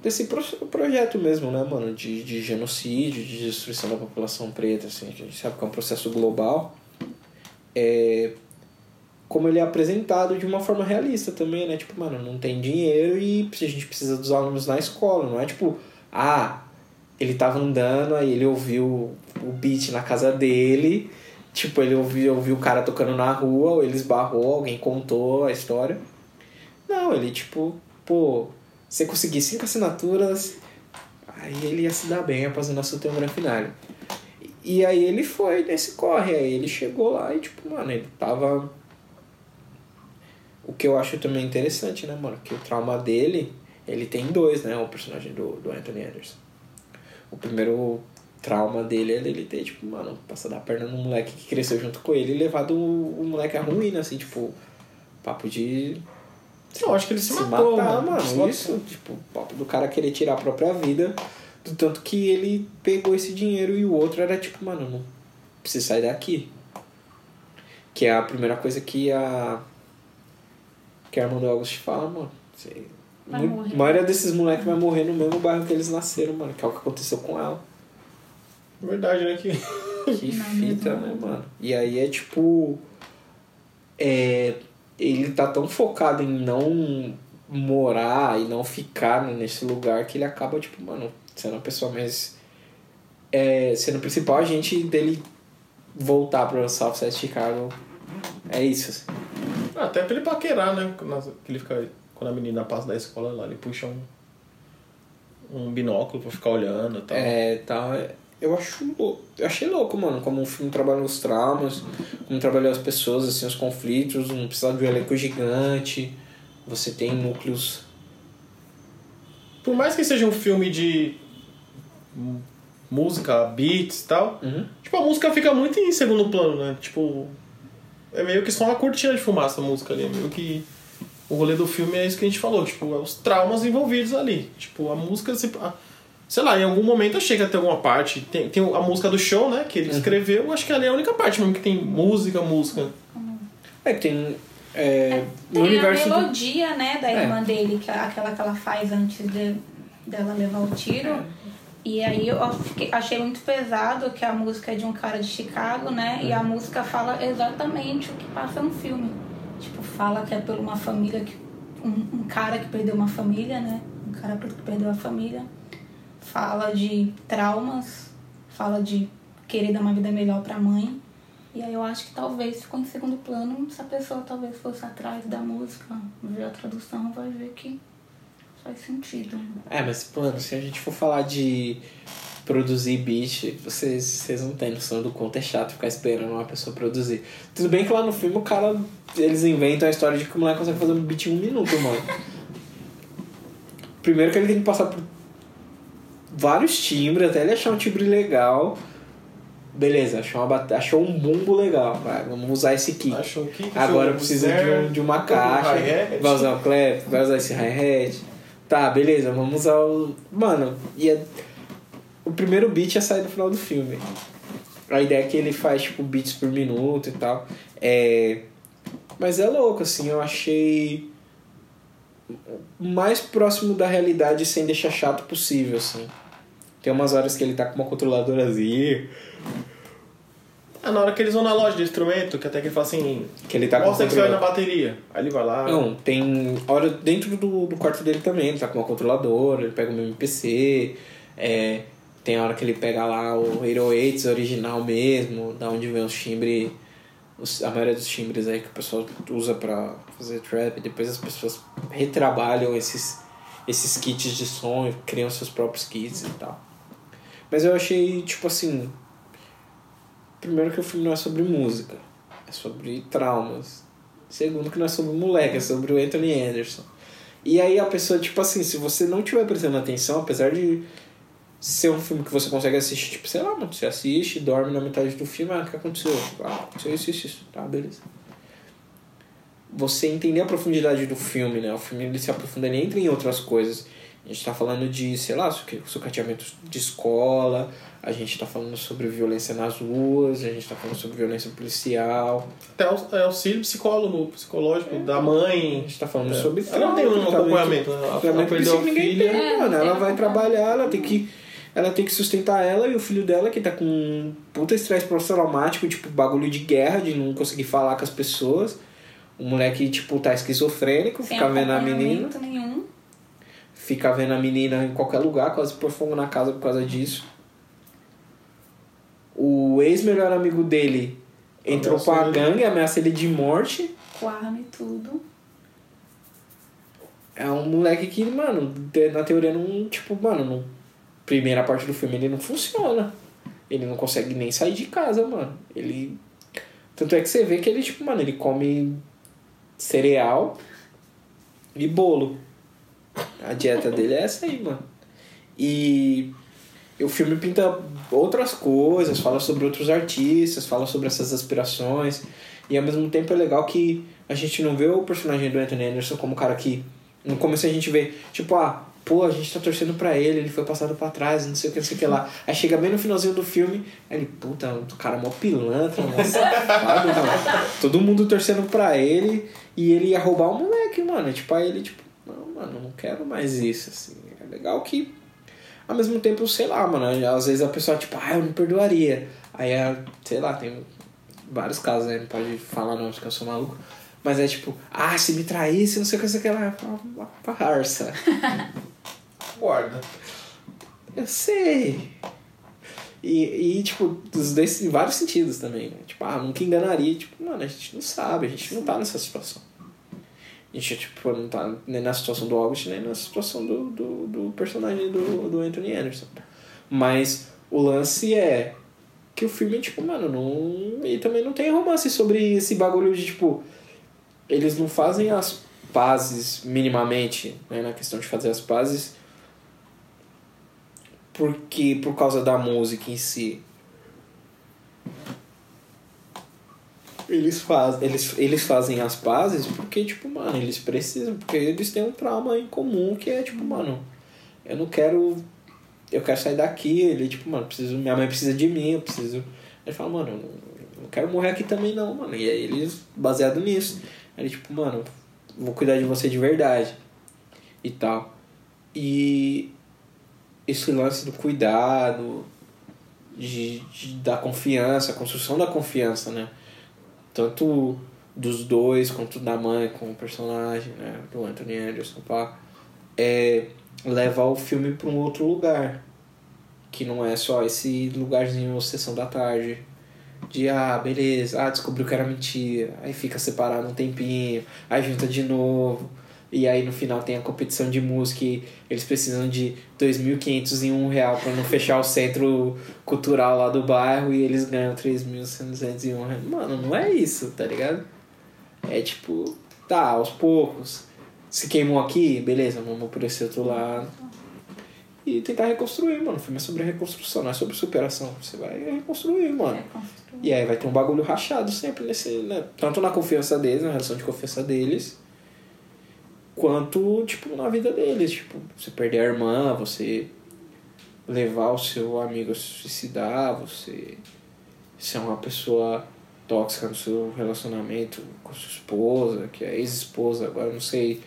desse pro, projeto mesmo, né, mano, de, de genocídio, de destruição da população preta, assim, a gente sabe que é um processo global, é, como ele é apresentado de uma forma realista também, né? Tipo, mano, não tem dinheiro e a gente precisa dos alunos na escola, não é tipo, ah, ele tava andando, aí ele ouviu o beat na casa dele, tipo, ele ouviu, ouviu o cara tocando na rua, ou ele esbarrou, alguém contou a história. Não, ele tipo, pô, você conseguir cinco assinaturas, aí ele ia se dar bem após o nosso grande final. E aí ele foi nesse corre, aí ele chegou lá e tipo, mano, ele tava. O que eu acho também interessante, né, mano? Que o trauma dele, ele tem dois, né? O personagem do, do Anthony Anderson. O primeiro trauma dele é ele ter, tipo, mano, passado a perna num moleque que cresceu junto com ele e levado o, o moleque à ruína, assim, tipo, papo de Eu acho que ele se, se matou, matar, mano. mano. Isso, tipo, papo do cara querer tirar a própria vida, do tanto que ele pegou esse dinheiro e o outro era tipo, mano, não precisa sair daqui. Que é a primeira coisa que a. Que a Armando August fala, mano. Você, Vai mu- morrer. a maioria desses moleques vai morrer no mesmo bairro que eles nasceram, mano. Que é o que aconteceu com ela. Verdade, né? Que... Que fita, né, mano? E aí é tipo. É, ele tá tão focado em não morar e não ficar nesse lugar que ele acaba, tipo, mano, sendo a pessoa mais. É, sendo o principal agente dele voltar pro Southside Chicago. É isso. assim. Até pra ele paquerar, né? Que ele fica... Quando a menina passa da escola lá, ele puxa um... Um binóculo pra ficar olhando e tal. É, tal. é- Eu acho eu achei louco, mano, como o filme trabalha os traumas, como trabalhou as pessoas, assim, os conflitos, não precisa de um elenco gigante, você tem núcleos. Por mais que seja um filme de música, beats e tal, Uhum. tipo, a música fica muito em segundo plano, né? Tipo, é meio que só uma cortina de fumaça a música ali, é meio que o rolê do filme é isso que a gente falou, tipo, é os traumas envolvidos ali. Tipo, a música, se- sei lá, em algum momento chega a ter alguma parte, tem, tem a música do show, né, que ele escreveu, acho que ali é a única parte mesmo que tem música, música. É que tem. É, no Tem universo. a do- melodia, né, da É. irmã dele, que é aquela que ela faz antes de, dela levar o tiro. E aí eu fiquei- achei muito pesado que a música é de um cara de Chicago, né? E a música fala exatamente o que passa no filme. Tipo, fala que é por uma família que. Um, um cara que perdeu uma família, né? Um cara que perdeu a família. Fala de traumas, fala de querer dar uma vida melhor pra mãe. E aí eu acho que talvez ficou em segundo plano se a pessoa talvez fosse atrás da música, ver a tradução, vai ver que faz sentido. É, mas, mano, se a gente for falar de produzir beat, vocês, vocês não têm noção do quanto é chato ficar esperando uma pessoa produzir. Tudo bem que lá no filme o cara. Eles inventam a história de que o moleque consegue fazer um beat em um minuto, mano. Primeiro que ele tem que passar por vários timbres até ele achar um timbre legal. Beleza, achou, uma bate... achou um bumbo legal. Vai, vamos usar esse aqui. Achou que Agora eu preciso de, um- de uma caixa. Vai usar o clap, vai usar esse hi-hat. Tá, beleza, vamos usar o. Mano, e é- o primeiro beat ia sair no final do filme. A ideia é que ele faz, tipo, beats por minuto e tal. É. Mas é louco, assim, eu achei. mais próximo da realidade sem deixar chato possível, assim. Tem umas horas que ele tá com uma controladorazinha. Ah, na hora que eles vão na loja de instrumento, que até que ele fala assim, Que ele tá com mostra que você vai na bateria. Aí ele vai lá. Não, tem hora dentro do, do quarto dele também, ele tá com uma controladora, ele pega o MPC, é, tem a hora que ele pega lá o 808 original mesmo, da onde vem os timbres, os- a maioria dos timbres aí que o pessoal usa pra fazer trap, depois as pessoas retrabalham esses, esses kits de som, criam seus próprios kits e tal. Mas eu achei, tipo assim, primeiro que o filme não é sobre música, é sobre traumas. Segundo que não é sobre moleque, é sobre o Anthony Anderson. E aí a pessoa, tipo assim, se você não estiver prestando atenção, apesar de ser um filme que você consegue assistir, tipo, sei lá, mano, você assiste, dorme na metade do filme, ah, o que aconteceu? Ah, aconteceu isso, isso, isso. Tá, beleza. Você entender a profundidade do filme, né? O filme ele se aprofunda, ele entra em outras coisas. A gente tá falando de, sei lá, suca- sucateamento de escola, a gente tá falando sobre violência nas ruas, a gente tá falando sobre violência policial, Até o, é auxílio psicólogo, psicológico da a mãe. gente tá falando É. sobre Ela não tem um acompanhamento, né? Ela tratamento perdeu a psíquico ninguém filha. tem, É, mano. Ela vai acompanhamento. trabalhar, ela tem que ela tem que sustentar ela e o filho dela que tá com um puta estresse pós-traumático, tipo, bagulho de guerra, de não conseguir falar com as pessoas. O moleque, tipo, tá esquizofrênico, Sem fica vendo a menina, acompanhamento nenhum. fica vendo a menina em qualquer lugar, quase por fogo na casa por causa disso. O ex-melhor amigo dele entrou Ameaçou com a ele. gangue, ameaça ele de morte. Com arma e tudo. É um moleque que, mano, na teoria não, tipo, mano, não, primeira parte do filme ele não funciona. Ele não consegue nem sair de casa, mano. Ele. Tanto é que você vê que ele, tipo, mano, ele come cereal e bolo. A dieta dele é essa aí, mano. E o filme pinta outras coisas, fala sobre outros artistas, fala sobre essas aspirações. E ao mesmo tempo é legal que a gente não vê o personagem do Anthony Anderson como um cara que. No começo a gente vê, tipo, ah, pô, a gente tá torcendo pra ele, ele foi passado pra trás, não sei o que, não sei o que lá. Aí chega bem no finalzinho do filme, aí ele, puta, o cara é mó pilantra, mano. Todo mundo torcendo pra ele e ele ia roubar o moleque, mano. Tipo, aí ele, tipo, não, mano, não quero mais isso, assim. É legal que ao mesmo tempo, sei lá, mano, às vezes a pessoa, tipo, ah, eu não perdoaria. Aí, é, sei lá, tem vários casos, né? Não pode falar não, porque eu sou maluco. Mas é tipo, ah, se me traísse, não sei o que, sei que lá. Uma parça. Guarda. Eu sei. E, e tipo, dois, em vários sentidos também, né? Tipo, ah, nunca enganaria. Tipo, mano, a gente não sabe, a gente não tá nessa situação. A gente, tipo, não tá nem na situação do August, nem na situação do, do, do personagem do, do Anthony Anderson. Mas o lance é que o filme, tipo, mano, não. E também não tem romance sobre esse bagulho de, tipo. Eles não fazem as pazes minimamente, né? Na questão de fazer as pazes porque por causa da música em si. Eles fazem, eles, eles fazem as pazes porque, tipo, mano, eles precisam, porque eles têm um trauma em comum que é, tipo, mano, eu não quero. Eu quero sair daqui, ele, tipo, mano, preciso, minha mãe precisa de mim, eu preciso. Ele fala, mano, eu não, não quero morrer aqui também não, mano. E aí eles, baseado nisso, ele, tipo, mano, vou cuidar de você de verdade. E tal. E esse lance do cuidado, de, de- da confiança, construção da confiança, né? Tanto dos dois quanto da mãe com o personagem, né? Do Anthony Anderson, pá. É levar o filme para um outro lugar. Que não é só esse lugarzinho sessão da tarde. De ah, beleza, ah, descobriu que era mentira. Aí fica separado um tempinho, aí junta de novo. E aí no final tem a competição de música e eles precisam de 2.500 e um real para não fechar o centro cultural lá do bairro e eles ganham 3.201 real. Mano, não é isso, tá ligado? É tipo, tá, aos poucos. Se queimou aqui, beleza, vamos por esse outro lado. E tentar reconstruir, mano. O filme é sobre reconstrução, não é sobre superação. Você vai reconstruir, mano. Reconstruir. E aí vai ter um bagulho rachado sempre nesse, né? Tanto na confiança deles, na relação de confiança deles, quanto, tipo, na vida deles. Tipo, você perder a irmã, você levar o seu amigo a se suicidar, você ser uma pessoa tóxica no seu relacionamento com sua esposa, que é ex-esposa, agora não sei.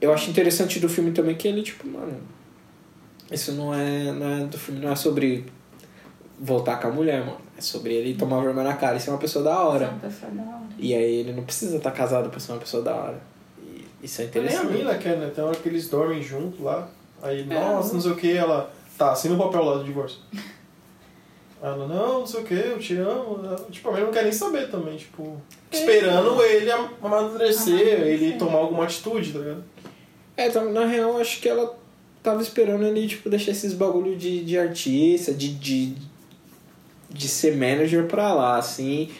Eu acho interessante do filme também que ele, tipo, mano. Isso não é, não é. Do filme não é sobre voltar com a mulher, mano. É sobre ele tomar vergonha na cara e ser uma pessoa da é hora. uma pessoa da hora. E aí ele não precisa estar casado pra ser uma pessoa da hora. Isso é Nem a interessante. mina quer, né? Tem hora que eles dormem junto lá. Aí, nossa, não sei o que, ela. Tá, assina o papel lá do divórcio. Ela, não, não sei o que, eu te amo. Ela, tipo, a menina não quer nem saber também, tipo. Esperando ele am- amadurecer, ele tomar alguma atitude, tá ligado? É, então, na real, acho que ela tava esperando ele, tipo, deixar esses bagulho de, de artista, de, de, de ser manager pra lá, assim.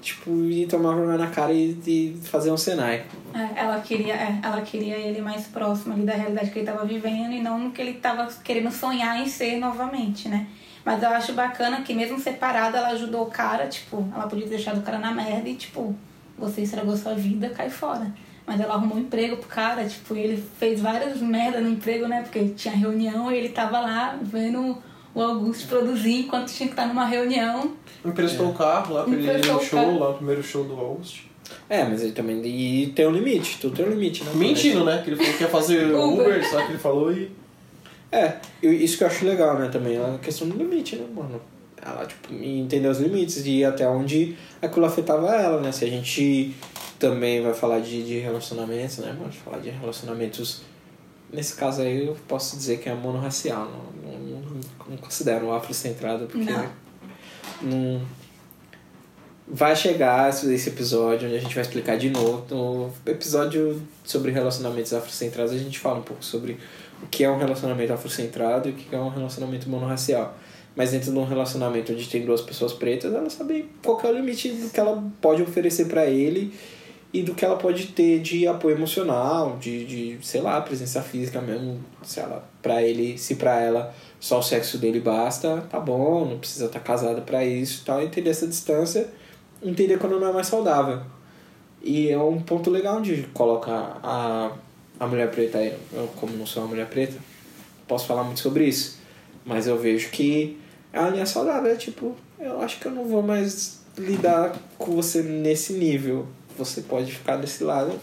Tipo, e tomar vergonha na cara e, e fazer um Senai. É, ela queria, é, ela queria ele mais próximo ali da realidade que ele estava vivendo e não que ele estava querendo sonhar em ser novamente, né? Mas eu acho bacana que mesmo separada ela ajudou o cara, tipo, ela podia ter deixado o cara na merda e, tipo, você estragou sua vida, cai fora. Mas ela arrumou um emprego pro cara, tipo, ele fez várias merda no emprego, né? Porque tinha reunião e ele tava lá vendo o Augusto produzir enquanto tinha que estar numa reunião. Emprestou o carro lá pra ele ir no o show, carro. lá no primeiro show do August. É, mas ele também e tem um limite, tudo tem um limite, né? Mentindo, né? Que ele falou que ia fazer Uber. Uber, só que ele falou e. É, isso que eu acho legal, né, também, é a questão do limite, né, mano? Ela, tipo, entender os limites e até onde aquilo afetava ela, né? Se a gente também vai falar de, de relacionamentos, né, mano? Falar de relacionamentos. Nesse caso aí eu posso dizer que é monorracial, não, não, não, considero afrocentrado, porque. Não. não- Vai chegar esse episódio onde a gente vai explicar de novo. No episódio sobre relacionamentos afrocentrados, a gente fala um pouco sobre o que é um relacionamento afrocentrado e o que é um relacionamento monorracial. Mas dentro de um relacionamento onde tem duas pessoas pretas, ela sabe qual é o limite do que ela pode oferecer pra ele e do que ela pode ter de apoio emocional, de, de sei lá, presença física mesmo, sei lá, pra ele, se pra ela só o sexo dele basta, tá bom, não precisa estar casada pra isso e tal, entender essa distância, entender quando não é mais saudável. E é um ponto legal onde coloca a, a mulher preta aí. Eu, como não sou uma mulher preta, posso falar muito sobre isso. Mas eu vejo que a linha saudável é tipo, eu acho que eu não vou mais lidar com você nesse nível. Você pode ficar desse lado.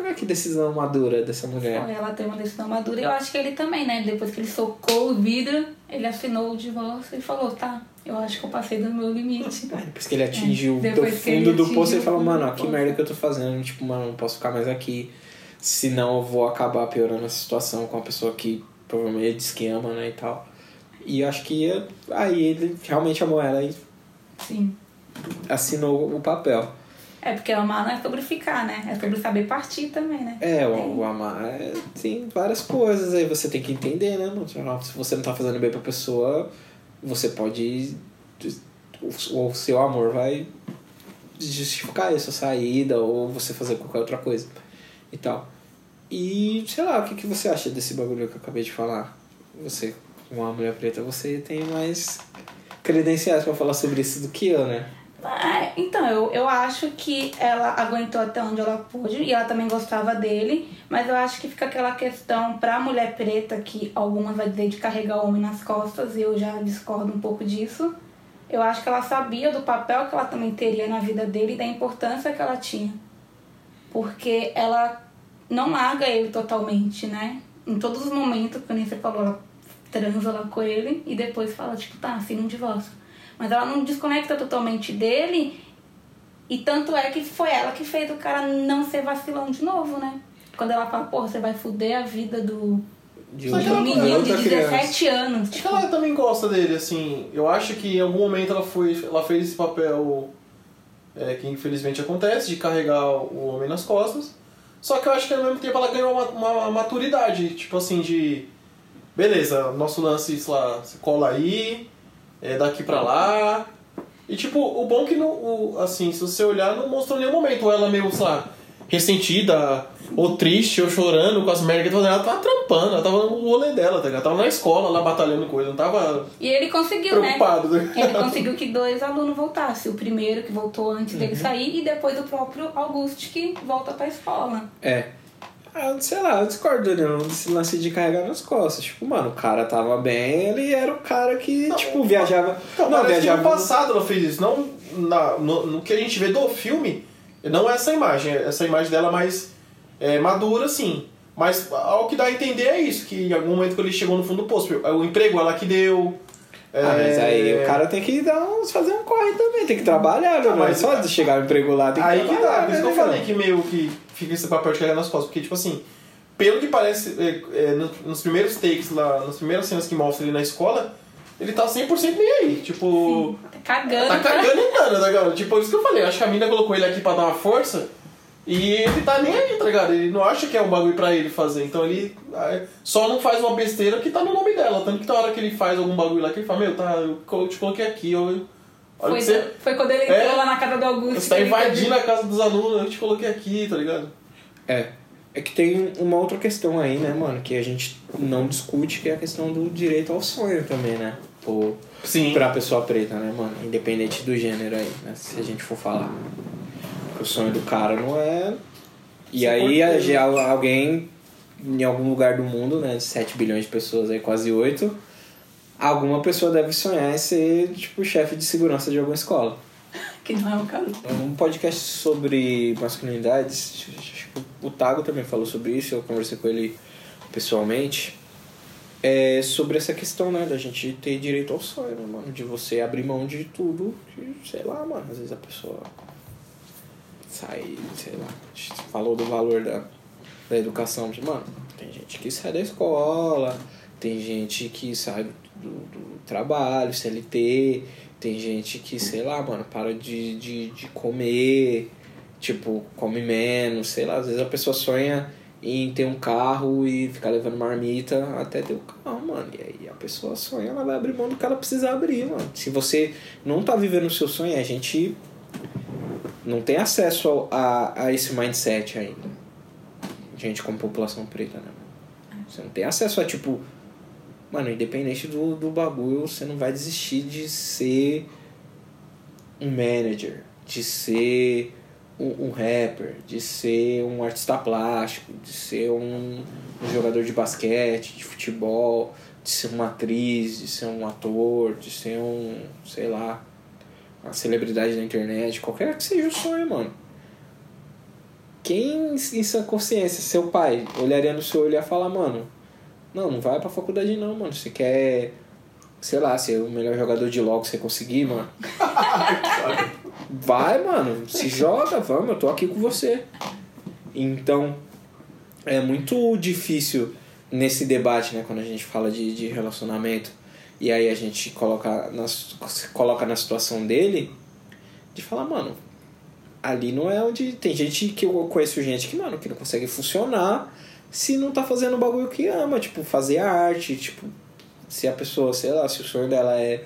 Olha que decisão madura dessa mulher. Ela tem uma decisão madura. E eu acho que ele também, né? Depois que ele socou o vidro, ele assinou o divórcio e falou, tá, eu acho que eu passei do meu limite. Ah, Depois que ele atingiu É, o depois que ele fundo do atingiu poço, ele fundo mano, do ó, que poço." merda que eu tô fazendo. Tipo, mano, não posso ficar mais aqui. Senão eu vou acabar piorando a situação com a pessoa que provavelmente diz que ama, né, e tal. E eu acho que aí ele realmente amou ela e Sim. assinou o papel. É porque amar não é sobre ficar, né? É sobre saber partir também, né? É, o, o amar é, tem várias coisas aí, você tem que entender, né? Se você não tá fazendo bem pra pessoa, você pode. O, o seu amor vai justificar isso, a saída, ou você fazer qualquer outra coisa e tal. E sei lá, o que, que você acha desse bagulho que eu acabei de falar? Você, uma mulher preta, você tem mais credenciais pra falar sobre isso do que eu, né? Então, eu, eu acho que ela aguentou até onde ela pôde e ela também gostava dele, mas eu acho que fica aquela questão pra mulher preta, que algumas vai dizer de carregar o homem nas costas, e eu já discordo um pouco disso. Eu acho que ela sabia do papel que ela também teria na vida dele e da importância que ela tinha. Porque ela não larga ele totalmente, né? Em todos os momentos, que nem você falou, ela transa lá com ele e depois fala, tipo, tá, assina um divórcio. Mas ela não desconecta totalmente dele. E tanto é que foi ela que fez o cara não ser vacilão de novo, né? Quando ela fala, porra, você vai fuder a vida do, De do ela- menino de outra criança. 17 anos. Acho que Tipo, ela também gosta dele, assim. Eu acho que em algum momento ela foi. Ela fez esse papel é, que infelizmente acontece, de carregar o homem nas costas. Só que eu acho que ao mesmo tempo ela ganhou uma, uma maturidade, tipo assim, de. Beleza, nosso lance, sei lá, você cola aí, é daqui pra lá. E tipo, o bom que não. o- assim, se você olhar, não mostrou em nenhum momento ela meio, sei lá, ressentida, ou triste, ou chorando com as merdas que fazendo. Ela tava trampando, ela tava no rolê dela, tá ligado? Ela tava na escola lá batalhando coisa, não tava E ele conseguiu, preocupado, né? né? Ele conseguiu que dois alunos voltassem. O primeiro que voltou antes dele Uhum. sair e depois o próprio Augusto que volta pra escola. É. Ah, sei lá, eu discordo não, desse lance de carregar nas costas. Tipo, mano, o cara tava bem, ele era o cara que, Não, tipo, viajava. Não, não, viajava. no passado ela fez isso. Não na, no, no que a gente vê do filme, não é essa imagem. é Essa imagem dela mais é, madura, sim. Mas ao que dá a entender é isso, que em algum momento que ele chegou no fundo do poço, o emprego ela que deu. Ah, mas é, aí o cara tem que dar uns, fazer um corre também, tem que trabalhar, não, Não, é mas- só de chegar no emprego lá, tem que Aí que dá, por isso que eu né, falei mano? que meio que fica esse papel de carregar nas costas, porque tipo assim, pelo que parece, é, é, no- nos primeiros takes lá, nas primeiras cenas que mostra ele na escola, ele tá 100% nem aí, tipo... Tá cagando. Tá pra- cagando e dando, tá ligado? Tipo, isso que eu falei, acho que a mina colocou ele aqui pra dar uma força e ele tá nem aí, tá ligado? Ele não acha que é um bagulho pra ele fazer, então ele ah, só não faz uma besteira que tá no nome dela. Tanto que na hora que ele faz algum bagulho lá que ele fala, meu, tá, eu te coloquei aqui, eu. Olha Foi, você, foi quando ele entrou É. lá na casa do Augusto. você tá invadindo a casa dos alunos, eu te coloquei aqui, tá ligado? É. É que tem uma outra questão aí, né, mano, que a gente não discute, que é a questão do direito ao sonho também, né? Pô, Sim. pra pessoa preta, né, mano? Independente do gênero aí, né? Se a gente for falar. Porque o sonho do cara não é. E Isso é aí alguém em algum lugar do mundo, né? 7 bilhões de pessoas aí, quase 8. Alguma pessoa deve sonhar em ser, tipo, chefe de segurança de alguma escola. Que não é o caso. Um podcast sobre masculinidades, acho que o Tago também falou sobre isso, eu conversei com ele pessoalmente. é sobre essa questão, né, da gente ter direito ao sonho, né, mano? De você abrir mão de tudo, que, sei lá, mano, às vezes a pessoa sai, sei lá, a gente falou do valor da, da educação, de, mano, tem gente que sai da escola, tem gente que sai do, do, trabalho, CLT, tem gente que, sei lá, mano, para de, de, de comer, tipo, come menos, sei lá, às vezes a pessoa sonha em ter um carro e ficar levando marmita até ter o carro, mano. E aí a pessoa sonha, ela vai abrir mão do que ela precisa abrir, mano. Se você não tá vivendo o seu sonho, a gente não tem acesso ao- a, a esse mindset ainda. Gente como população preta, né? mano? Você não tem acesso a, tipo... Mano, independente do, do bagulho, você não vai desistir de ser um manager, de ser um, um rapper, de ser um artista plástico, de ser um, um jogador de basquete, de futebol, de ser uma atriz, de ser um ator, de ser um, sei lá, uma celebridade da internet, qualquer que seja o sonho, mano. Quem em sua consciência, seu pai, olharia no seu olho e ia falar, mano, não, não vai pra faculdade não, mano. Você quer, sei lá, ser o melhor jogador de LOL que você conseguir, mano. Vai, mano, se joga, vamos, eu tô aqui com você. Então, é muito difícil nesse debate, né, quando a gente fala de, de relacionamento, e aí a gente coloca na, coloca na situação dele, de falar, mano, ali não é onde. Tem gente que eu conheço gente que, mano, que não consegue funcionar se não tá fazendo o bagulho que ama, tipo, fazer arte, tipo, se a pessoa, sei lá, se o sonho dela é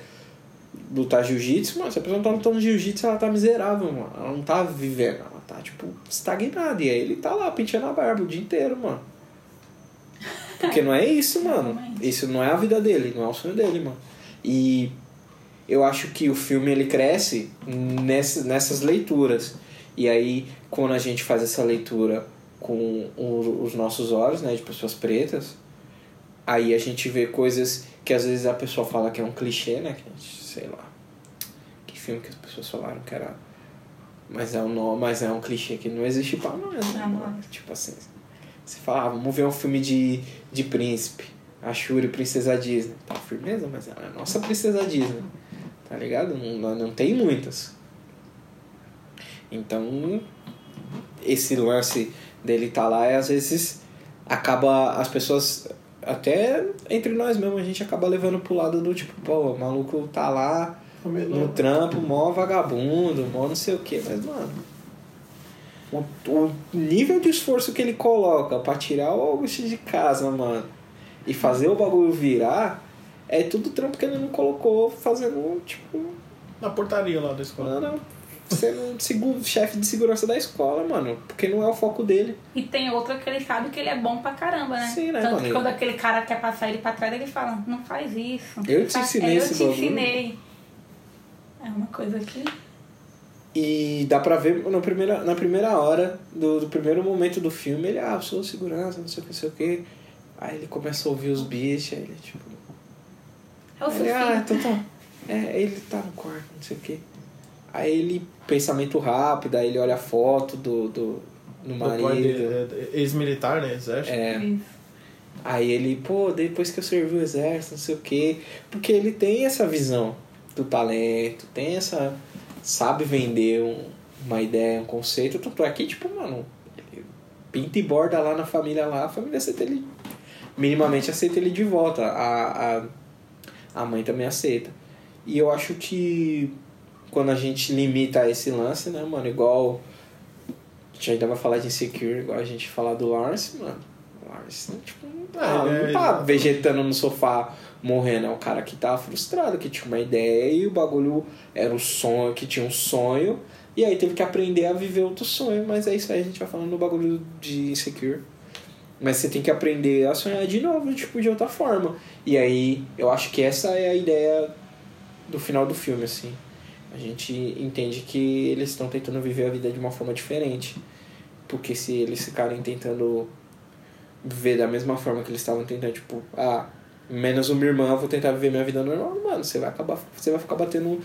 lutar jiu-jitsu, mano, se a pessoa não tá lutando jiu-jitsu, ela tá miserável, mano. Ela não tá vivendo, ela tá, tipo, estagnada. E aí ele tá lá penteando a barba o dia inteiro, mano. Porque não é isso, mano. Isso não é a vida dele, não é o sonho dele, mano. E eu acho que o filme ele cresce nessas, nessas leituras. E aí, quando a gente faz essa leitura com os nossos olhos, né, de pessoas pretas, aí a gente vê coisas que às vezes a pessoa fala que é um clichê, né, que gente, sei lá, que filme que as pessoas falaram que era, mas é um mas é um clichê que não existe pra nós, né, mano? tipo assim, você fala, ah, vamos ver um filme de, de príncipe, a Shuri, princesa Disney, tá firmeza, mas ela é a nossa princesa Disney, tá ligado? Não, não tem muitas. Então, esse lance dele tá lá e às vezes acaba as pessoas até entre nós mesmo a gente acaba levando pro lado do tipo pô o maluco tá lá no trampo mó vagabundo mó não sei o que mas mano o, o nível de esforço que ele coloca pra tirar o Augusto de casa mano e fazer o bagulho virar é tudo trampo que ele não colocou fazendo tipo Na portaria lá da escola. não, não sendo um segu- chefe de segurança da escola, mano. Porque não é o foco dele. E tem outra que ele sabe que ele é bom pra caramba, né? Sim, né, Tanto mano? que quando aquele cara quer passar ele pra trás, ele fala, não faz isso. Eu te Faz- ensinei é, eu te bagulho. ensinei. É uma coisa que. E dá pra ver na primeira, na primeira hora do, do primeiro momento do filme, ele, ah, eu sou segurança, não sei o que, não sei o que. Aí ele começa a ouvir os bichos, aí ele tipo. É o Ele, ah, então tá. É, ele tá no quarto, não sei o que. Aí ele, pensamento rápido, aí ele olha a foto do, do, do marido. é, Ex-militar, né? Exército. É. Isso. Aí ele, pô, depois que eu servi o exército, não sei o quê. Porque ele tem essa visão do talento, tem essa. sabe vender um- uma ideia, um conceito. Tanto é que, tipo, mano, pinta e borda lá na família lá, a família aceita ele. Minimamente aceita ele de volta. A, a, a mãe também aceita. E eu acho que quando a gente limita esse lance, né, mano, igual. A gente ainda vai falar de Insecure, igual a gente falar do Lawrence, mano. O Lawrence, tipo, não tá, É, não é, tá vegetando no sofá morrendo. É um cara que tá frustrado, que tinha uma ideia e o bagulho era um sonho, que tinha um sonho. E aí teve que aprender a viver outro sonho. Mas é isso aí, a gente vai falando no bagulho de Insecure. Mas você tem que aprender a sonhar de novo, tipo, de outra forma. E aí, eu acho que essa é a ideia do final do filme, assim. A gente entende que eles estão tentando viver a vida de uma forma diferente. Porque se eles ficarem tentando viver da mesma forma que eles estavam tentando, tipo, ah, menos uma irmã, vou tentar viver minha vida normal, mano, você vai acabar, você vai ficar batendo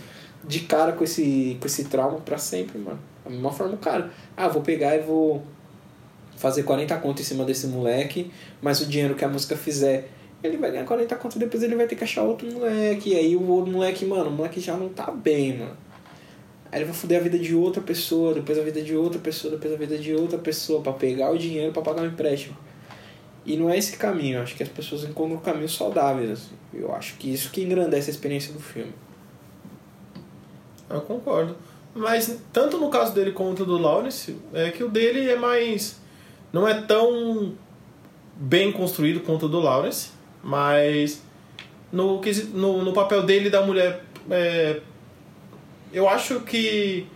de cara com esse, com esse trauma pra sempre, mano. Da mesma forma, o cara, ah, vou pegar e vou fazer 40 conto em cima desse moleque, mas o dinheiro que a música fizer ele vai ganhar 40 conto, depois ele vai ter que achar outro moleque. E aí o outro moleque, mano, o moleque já não tá bem, mano. Aí ele vai foder a vida de outra pessoa, depois a vida de outra pessoa, depois a vida de outra pessoa pra pegar o dinheiro pra pagar o empréstimo. E não é esse caminho, eu acho que as pessoas encontram caminhos saudáveis, assim. Eu acho que isso que engrandece a experiência do filme. Eu concordo. Mas tanto no caso dele quanto do Lawrence, é que o dele é mais. não é tão bem construído quanto o do Lawrence, mas no, no, no papel dele da mulher. é, eu acho que.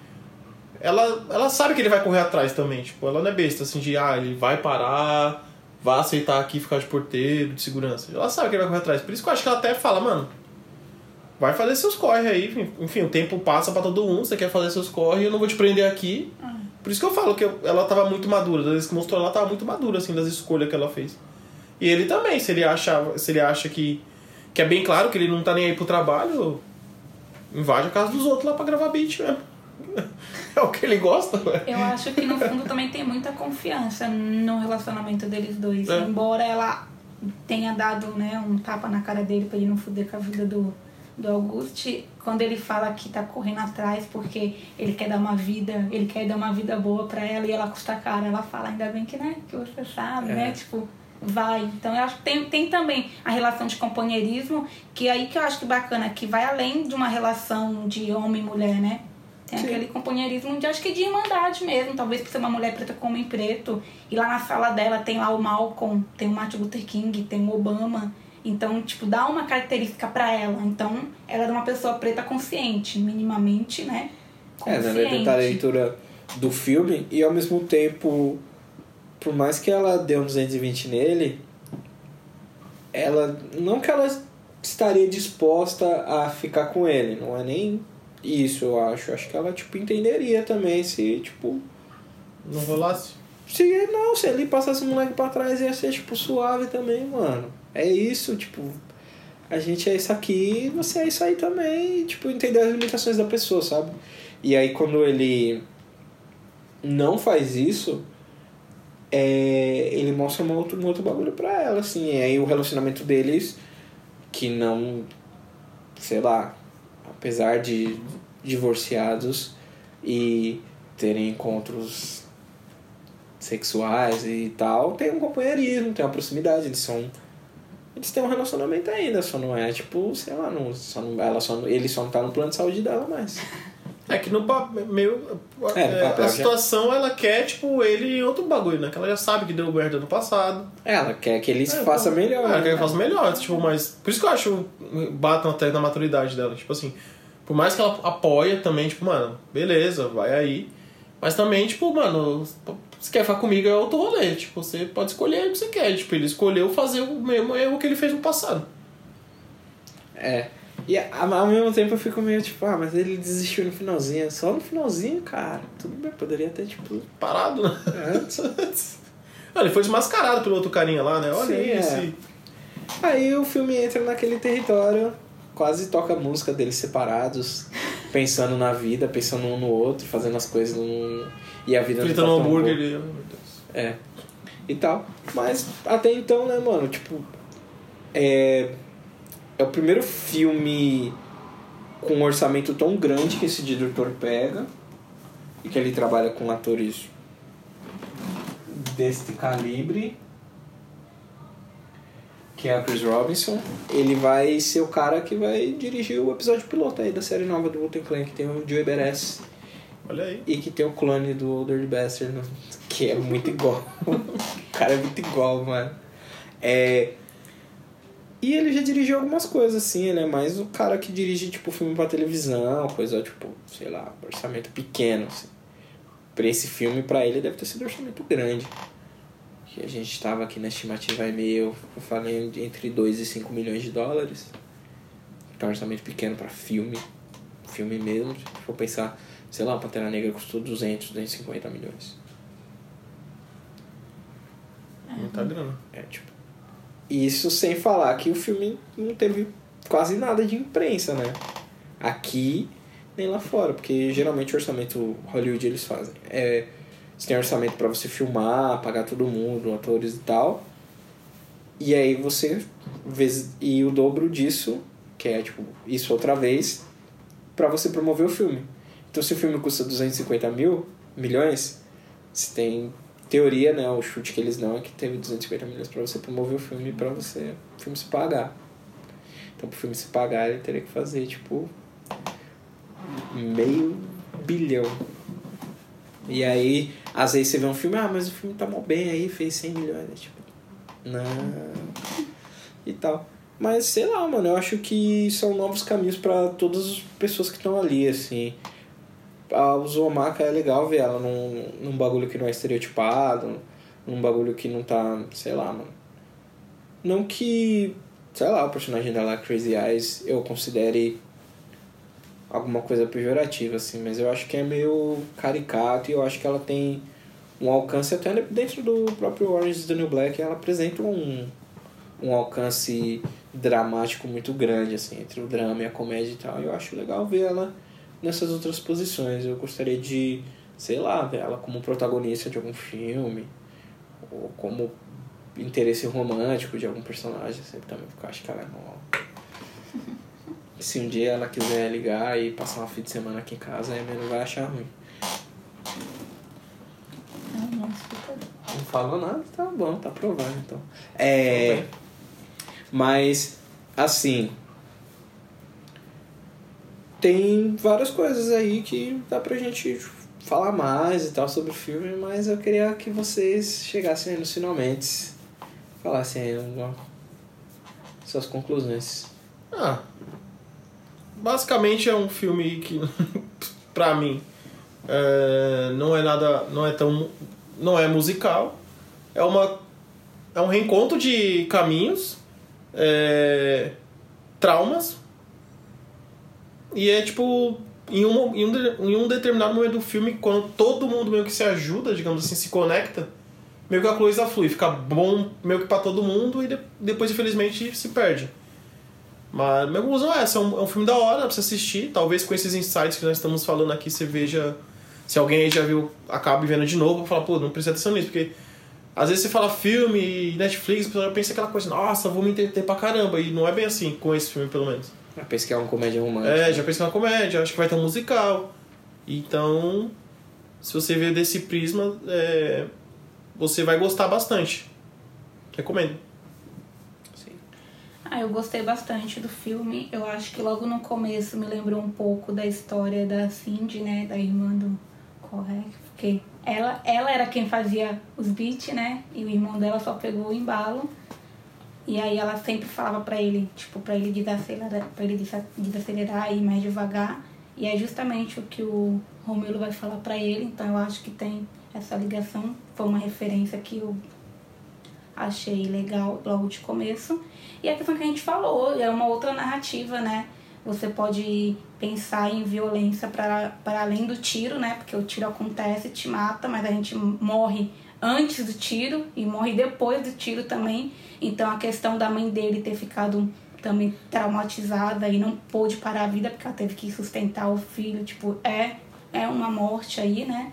Ela, ela sabe que ele vai correr atrás também. Tipo, ela não é besta assim de ah, ele vai parar, vai aceitar aqui ficar de porteiro, de segurança. Ela sabe que ele vai correr atrás. Por isso que eu acho que ela até fala, mano, vai fazer seus corre aí. enfim. O tempo passa pra todo mundo, você quer fazer seus corre, eu não vou te prender aqui. Por isso que eu falo que ela tava muito madura, das vezes que mostrou ela tava muito madura, assim, das escolhas que ela fez. E ele também, se ele acha, se ele acha que, que é bem claro que ele não tá nem aí pro trabalho, invade a casa dos outros lá pra gravar beat mesmo. É o que ele gosta, ué. Eu acho que no fundo também tem muita confiança no relacionamento deles dois. É. Embora ela tenha dado né, um tapa na cara dele pra ele não fuder com a vida do, do Auguste, quando ele fala que tá correndo atrás porque ele quer dar uma vida, ele quer dar uma vida boa pra ela e ela custa cara, ela fala, ainda bem que, né, que você sabe, É. né? Tipo, vai. Então eu acho que tem, tem também a relação de companheirismo, que é aí que eu acho que bacana, que vai além de uma relação de homem e mulher, né? Tem Sim. aquele companheirismo de acho que de irmandade mesmo, talvez por ser uma mulher preta com homem preto. E lá na sala dela tem lá o Malcolm, tem o Martin Luther King, tem o Obama. Então, tipo, dá uma característica pra ela. Então, ela é uma pessoa preta consciente, minimamente, né? É, Consciente. né? Vai tentar a leitura do filme e ao mesmo tempo, por mais que ela dê um 220 nele, ela. Não que ela estaria disposta a ficar com ele, não é nem isso, eu acho. Acho que ela, tipo, entenderia também se, tipo. Não rolasse? Se não, se ele passasse o moleque pra trás ia ser, tipo, suave também, mano. É isso, tipo. A gente é isso aqui, você é isso aí também, e, tipo, entender as limitações da pessoa, sabe? E aí quando ele não faz isso, é, ele mostra um outro, um outro bagulho pra ela, assim. E aí o relacionamento deles, que não. sei lá, apesar de divorciados e terem encontros sexuais e tal, tem um companheirismo, tem uma proximidade, eles são. Eles têm um relacionamento ainda, só não é tipo, sei lá, não, só não, ela só, ele só não tá no plano de saúde dela mais. É que no meio, É, no é, papel a já- situação ela quer, tipo, ele em outro bagulho, né? Que ela já sabe que deu merda no passado. Ela quer que ele É, faça pô, melhor. É, ela quer que né? ele faça melhor, tipo, mas. Por isso que eu acho. Batam até na maturidade dela. Tipo assim, por mais que ela apoia também, tipo, mano, beleza, vai aí. Mas também, tipo, mano, se quer ficar comigo é outro rolê. Tipo, você pode escolher o que você quer. Tipo, ele escolheu fazer o mesmo erro que ele fez no passado. É. E ao mesmo tempo eu fico meio tipo, ah, mas ele desistiu no finalzinho. Só no finalzinho, cara. Tudo bem, poderia ter, tipo. Parado, né? Antes. Ele foi desmascarado pelo outro carinha lá, né? Olha Sim, é. esse. Aí o filme entra naquele território, quase toca a música deles separados, pensando na vida, pensando um no outro, fazendo as coisas num... E a vida não Fritando tá um hambúrguer. Deus. É. E tal. Mas até então, né, mano, tipo. É. É o primeiro filme com um orçamento tão grande que esse diretor pega. E que ele trabalha com atores deste calibre. Que é a Chris Robinson. Ele vai ser o cara que vai dirigir o episódio piloto aí da série nova do Wu-Tang Clan, que tem o Joey Beres. Olha aí. E que tem o clone do Dirty Bastard, né? que é muito igual. o cara é muito igual, mano. É... E ele já dirigiu algumas coisas, assim, ele é mais o cara que dirige, tipo, filme pra televisão, coisa, tipo, sei lá, orçamento pequeno, assim. Pra esse filme, pra ele, deve ter sido um orçamento grande. Que a gente tava aqui na estimativa e-mail, eu falei entre 2 e 5 milhões de dólares. Um orçamento pequeno pra filme. Filme mesmo, se for pensar, sei lá, Pantera Negra custou 200, 250 milhões. Muita grana. É, tipo. Isso sem falar que o filme não teve quase nada de imprensa, né? Aqui nem lá fora, porque geralmente o orçamento Hollywood eles fazem. É, você tem orçamento pra você filmar, pagar todo mundo, atores e tal. E aí você e o dobro disso, que é tipo isso outra vez, pra você promover o filme. Então se o filme custa 250 mil milhões, se tem teoria, né, o chute que eles dão é que teve 250 milhões pra você promover o filme pra você o filme se pagar. Então pro filme se pagar ele teria que fazer tipo meio bilhão. E aí, às vezes você vê um filme, ah, mas o filme tá mó bem aí, fez 100 milhões. É tipo, não. E tal. Mas sei lá, mano, eu acho que são novos caminhos pra todas as pessoas que estão ali, assim. A Uzumaka é legal ver ela num, num bagulho que não é estereotipado, num bagulho que não tá, sei lá, mano. Não que, sei lá, o personagem dela, Crazy Eyes, eu considere alguma coisa pejorativa, assim, mas eu acho que é meio caricato e eu acho que ela tem um alcance até dentro do próprio Orange is the New Black, ela apresenta um, um alcance dramático muito grande, assim, entre o drama e a comédia e tal. E eu acho legal ver ela nessas outras posições. Eu gostaria de, sei lá, ver ela como protagonista de algum filme, ou como interesse romântico de algum personagem, assim, também, porque eu acho que ela é mó se um dia ela quiser ligar e passar uma fim de semana aqui em casa, a Emma não vai achar ruim. Não falou nada, tá bom, tá aprovado então. É. Mas, assim. Tem várias coisas aí que dá pra gente falar mais e tal sobre o filme, mas eu queria que vocês chegassem nos finalmente. Falassem aí suas conclusões. Ah, basicamente é um filme que, pra mim, é, não é nada, não é tão, não é musical. É uma, é um reencontro de caminhos, é, traumas e é tipo em um, em, um, em um determinado momento do filme, quando todo mundo meio que se ajuda, digamos assim, se conecta, meio que a coisa flui, fica bom meio que pra todo mundo e de- depois, infelizmente, se perde. Mas minha conclusão é essa, é um, é um filme da hora pra você assistir. Talvez com esses insights que nós estamos falando aqui, você veja. Se alguém aí já viu, acabe vendo de novo, pra falar, pô, não presta atenção nisso, porque às vezes você fala filme, Netflix, a pessoa pensa aquela coisa, nossa, vou me entreter pra caramba. E não é bem assim, com esse filme pelo menos. Eu pensei que é uma comédia romântica. É, já pensei na comédia, acho que vai ter um musical. Então, se você ver desse prisma, é, você vai gostar bastante. Recomendo. Ah, eu gostei bastante do filme. Eu acho que logo no começo me lembrou um pouco da história da Cindy, né? Da irmã do Correct. Porque ela, ela era quem fazia os beats, né? E o irmão dela só pegou o embalo. E aí ela sempre falava pra ele, tipo, pra ele desacelerar, pra ele desa- desacelerar e ir mais devagar. E é justamente o que o Romelo vai falar pra ele. Então eu acho que tem essa ligação. Foi uma referência que eu achei legal logo de começo. E a questão que a gente falou, é uma outra narrativa, né? Você pode pensar em violência para para além do tiro, né? Porque o tiro acontece, te mata, mas a gente morre antes do tiro e morre depois do tiro também. Então a questão da mãe dele ter ficado também traumatizada e não pôde parar a vida porque ela teve que sustentar o filho, tipo, é é uma morte aí, né?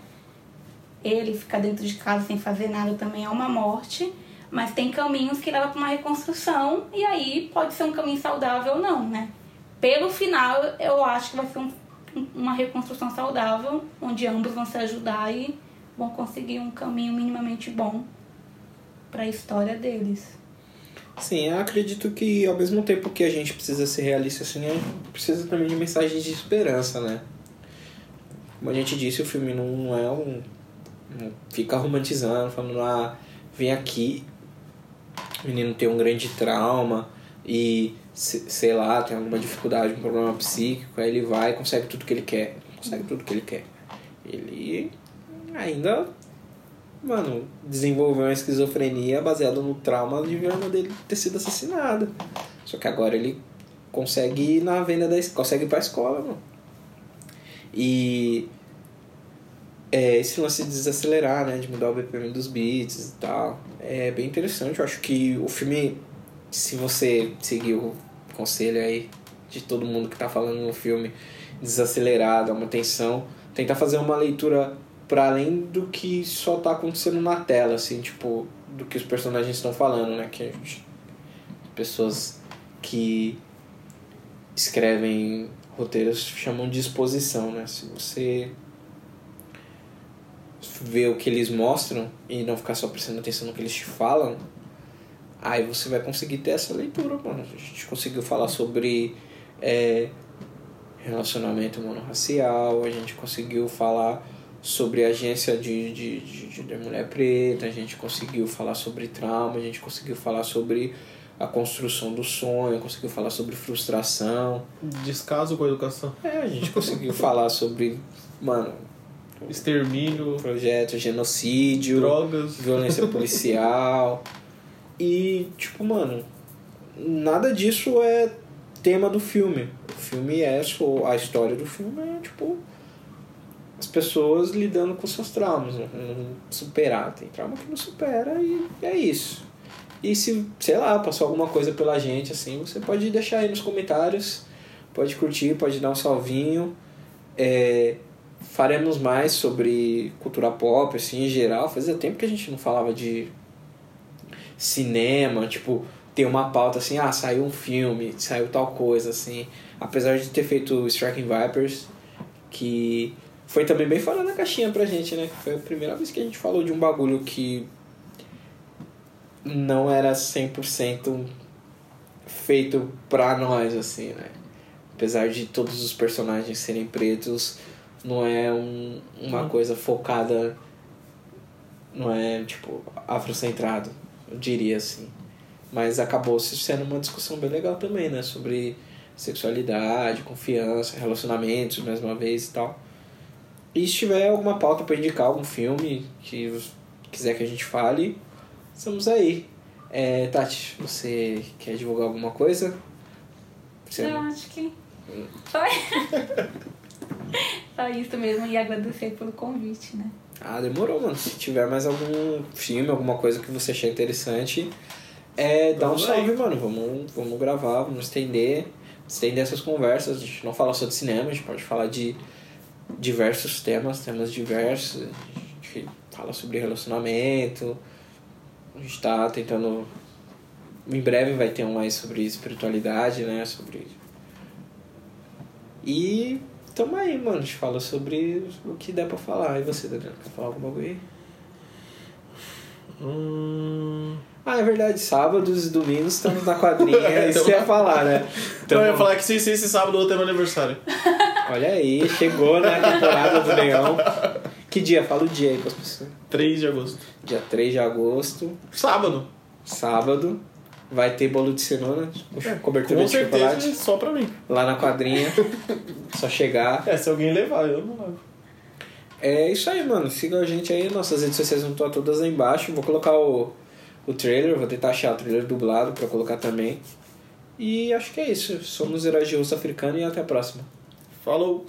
ele ficar dentro de casa sem fazer nada também é uma morte, mas tem caminhos que levam para uma reconstrução e aí pode ser um caminho saudável ou não, né? Pelo final, eu acho que vai ser um- uma reconstrução saudável, onde ambos vão se ajudar e vão conseguir um caminho minimamente bom para a história deles. Sim, eu acredito que ao mesmo tempo que a gente precisa ser realista, assim, a gente precisa também de mensagens de esperança, né? Como a gente disse, o filme não, não é um. Não fica romantizando, falando, ah, vem aqui, o menino tem um grande trauma e, se- sei lá, tem alguma dificuldade, um problema psíquico, aí ele vai e consegue tudo que ele quer. Consegue tudo que ele quer. Ele ainda mano, desenvolveu uma esquizofrenia baseada no trauma de ver a dele ter sido assassinada. Só que agora ele consegue ir na venda da consegue ir pra escola, mano. E é, esse lance de desacelerar, né? De mudar o BPM dos beats e tal. É bem interessante. Eu acho que o filme, se você seguir o conselho aí de todo mundo que tá falando no filme, desacelerar, dar uma atenção, tentar fazer uma leitura para além do que só tá acontecendo na tela, assim, tipo, do que os personagens estão falando, né? Que gente pessoas que escrevem roteiros chamam de exposição, né? Se você ver o que eles mostram e não ficar só prestando atenção no que eles te falam, aí você vai conseguir ter essa leitura, mano. A gente conseguiu falar sobre é, relacionamento monorracial, a gente conseguiu falar sobre agência de, de, de, de mulher preta, a gente conseguiu falar sobre trauma, a gente conseguiu falar sobre a construção do sonho, conseguiu falar sobre frustração. Descaso com a educação. É, a gente conseguiu falar sobre, mano, Extermínio, projeto, genocídio, drogas. violência policial. e, tipo, mano, nada disso é tema do filme. O filme é só. A história do filme é, tipo. As pessoas lidando com seus traumas, né? não superar. Tem trauma que não supera e é isso. E se, sei lá, passou alguma coisa pela gente, assim, você pode deixar aí nos comentários, pode curtir, pode dar um salvinho. É, faremos mais sobre cultura pop, assim, em geral. Fazia tempo que a gente não falava de cinema, tipo, ter uma pauta assim, ah, saiu um filme, saiu tal coisa, assim. Apesar de ter feito Striking Vipers, que foi também bem fora da caixinha pra gente, né? Foi a primeira vez que a gente falou de um bagulho que não era 100% feito pra nós, assim, né? Apesar de todos os personagens serem pretos, não é um, uma coisa focada, não é, tipo, afrocentrado, eu diria assim. Mas acabou se sendo uma discussão bem legal também, né? Sobre sexualidade, confiança, relacionamentos, mais uma vez e tal. E se tiver alguma pauta para indicar, algum filme que quiser que a gente fale, estamos aí. É, Tati, você quer divulgar alguma coisa? Você- Eu acho que só, só isso mesmo. E agradecer pelo convite, né? Ah, demorou, mano. Se tiver mais algum filme, alguma coisa que você achar interessante, é, dá um salve, mano. Vamos, vamos gravar, vamos estender, estender essas conversas. A gente não fala só de cinema, a gente pode falar de diversos temas, temas diversos. A gente fala sobre relacionamento. A gente tá tentando. Em breve vai ter um mais sobre espiritualidade, né? Sobre. E tamo aí, mano. A gente fala sobre o que der pra falar. E você, Daniel, quer falar algum bagulho aí? Hum... Ah, é verdade. Sábados e domingos estamos na quadrinha. Isso você ia falar, né? Então, eu ia falar que se, se esse sábado ou outro é meu aniversário. Olha aí, chegou né, a temporada do Leão. Que dia? Fala o dia aí pras pessoas. 3 de agosto. Dia 3 de agosto, Sábado. sábado. Vai ter bolo de cenoura, cobertura Com de certeza chocolate. só pra mim. Lá na quadrinha. Só chegar. É, se alguém levar, eu não levo. É isso aí, mano. Siga a gente aí. Nossas redes sociais vão estar todas aí embaixo. Vou colocar o, o trailer. Vou tentar achar o trailer dublado pra colocar também. E acho que é isso. Somos Russo Africano e até a próxima. Falou.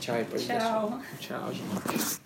Tchau. Tchau. Tchau, gente.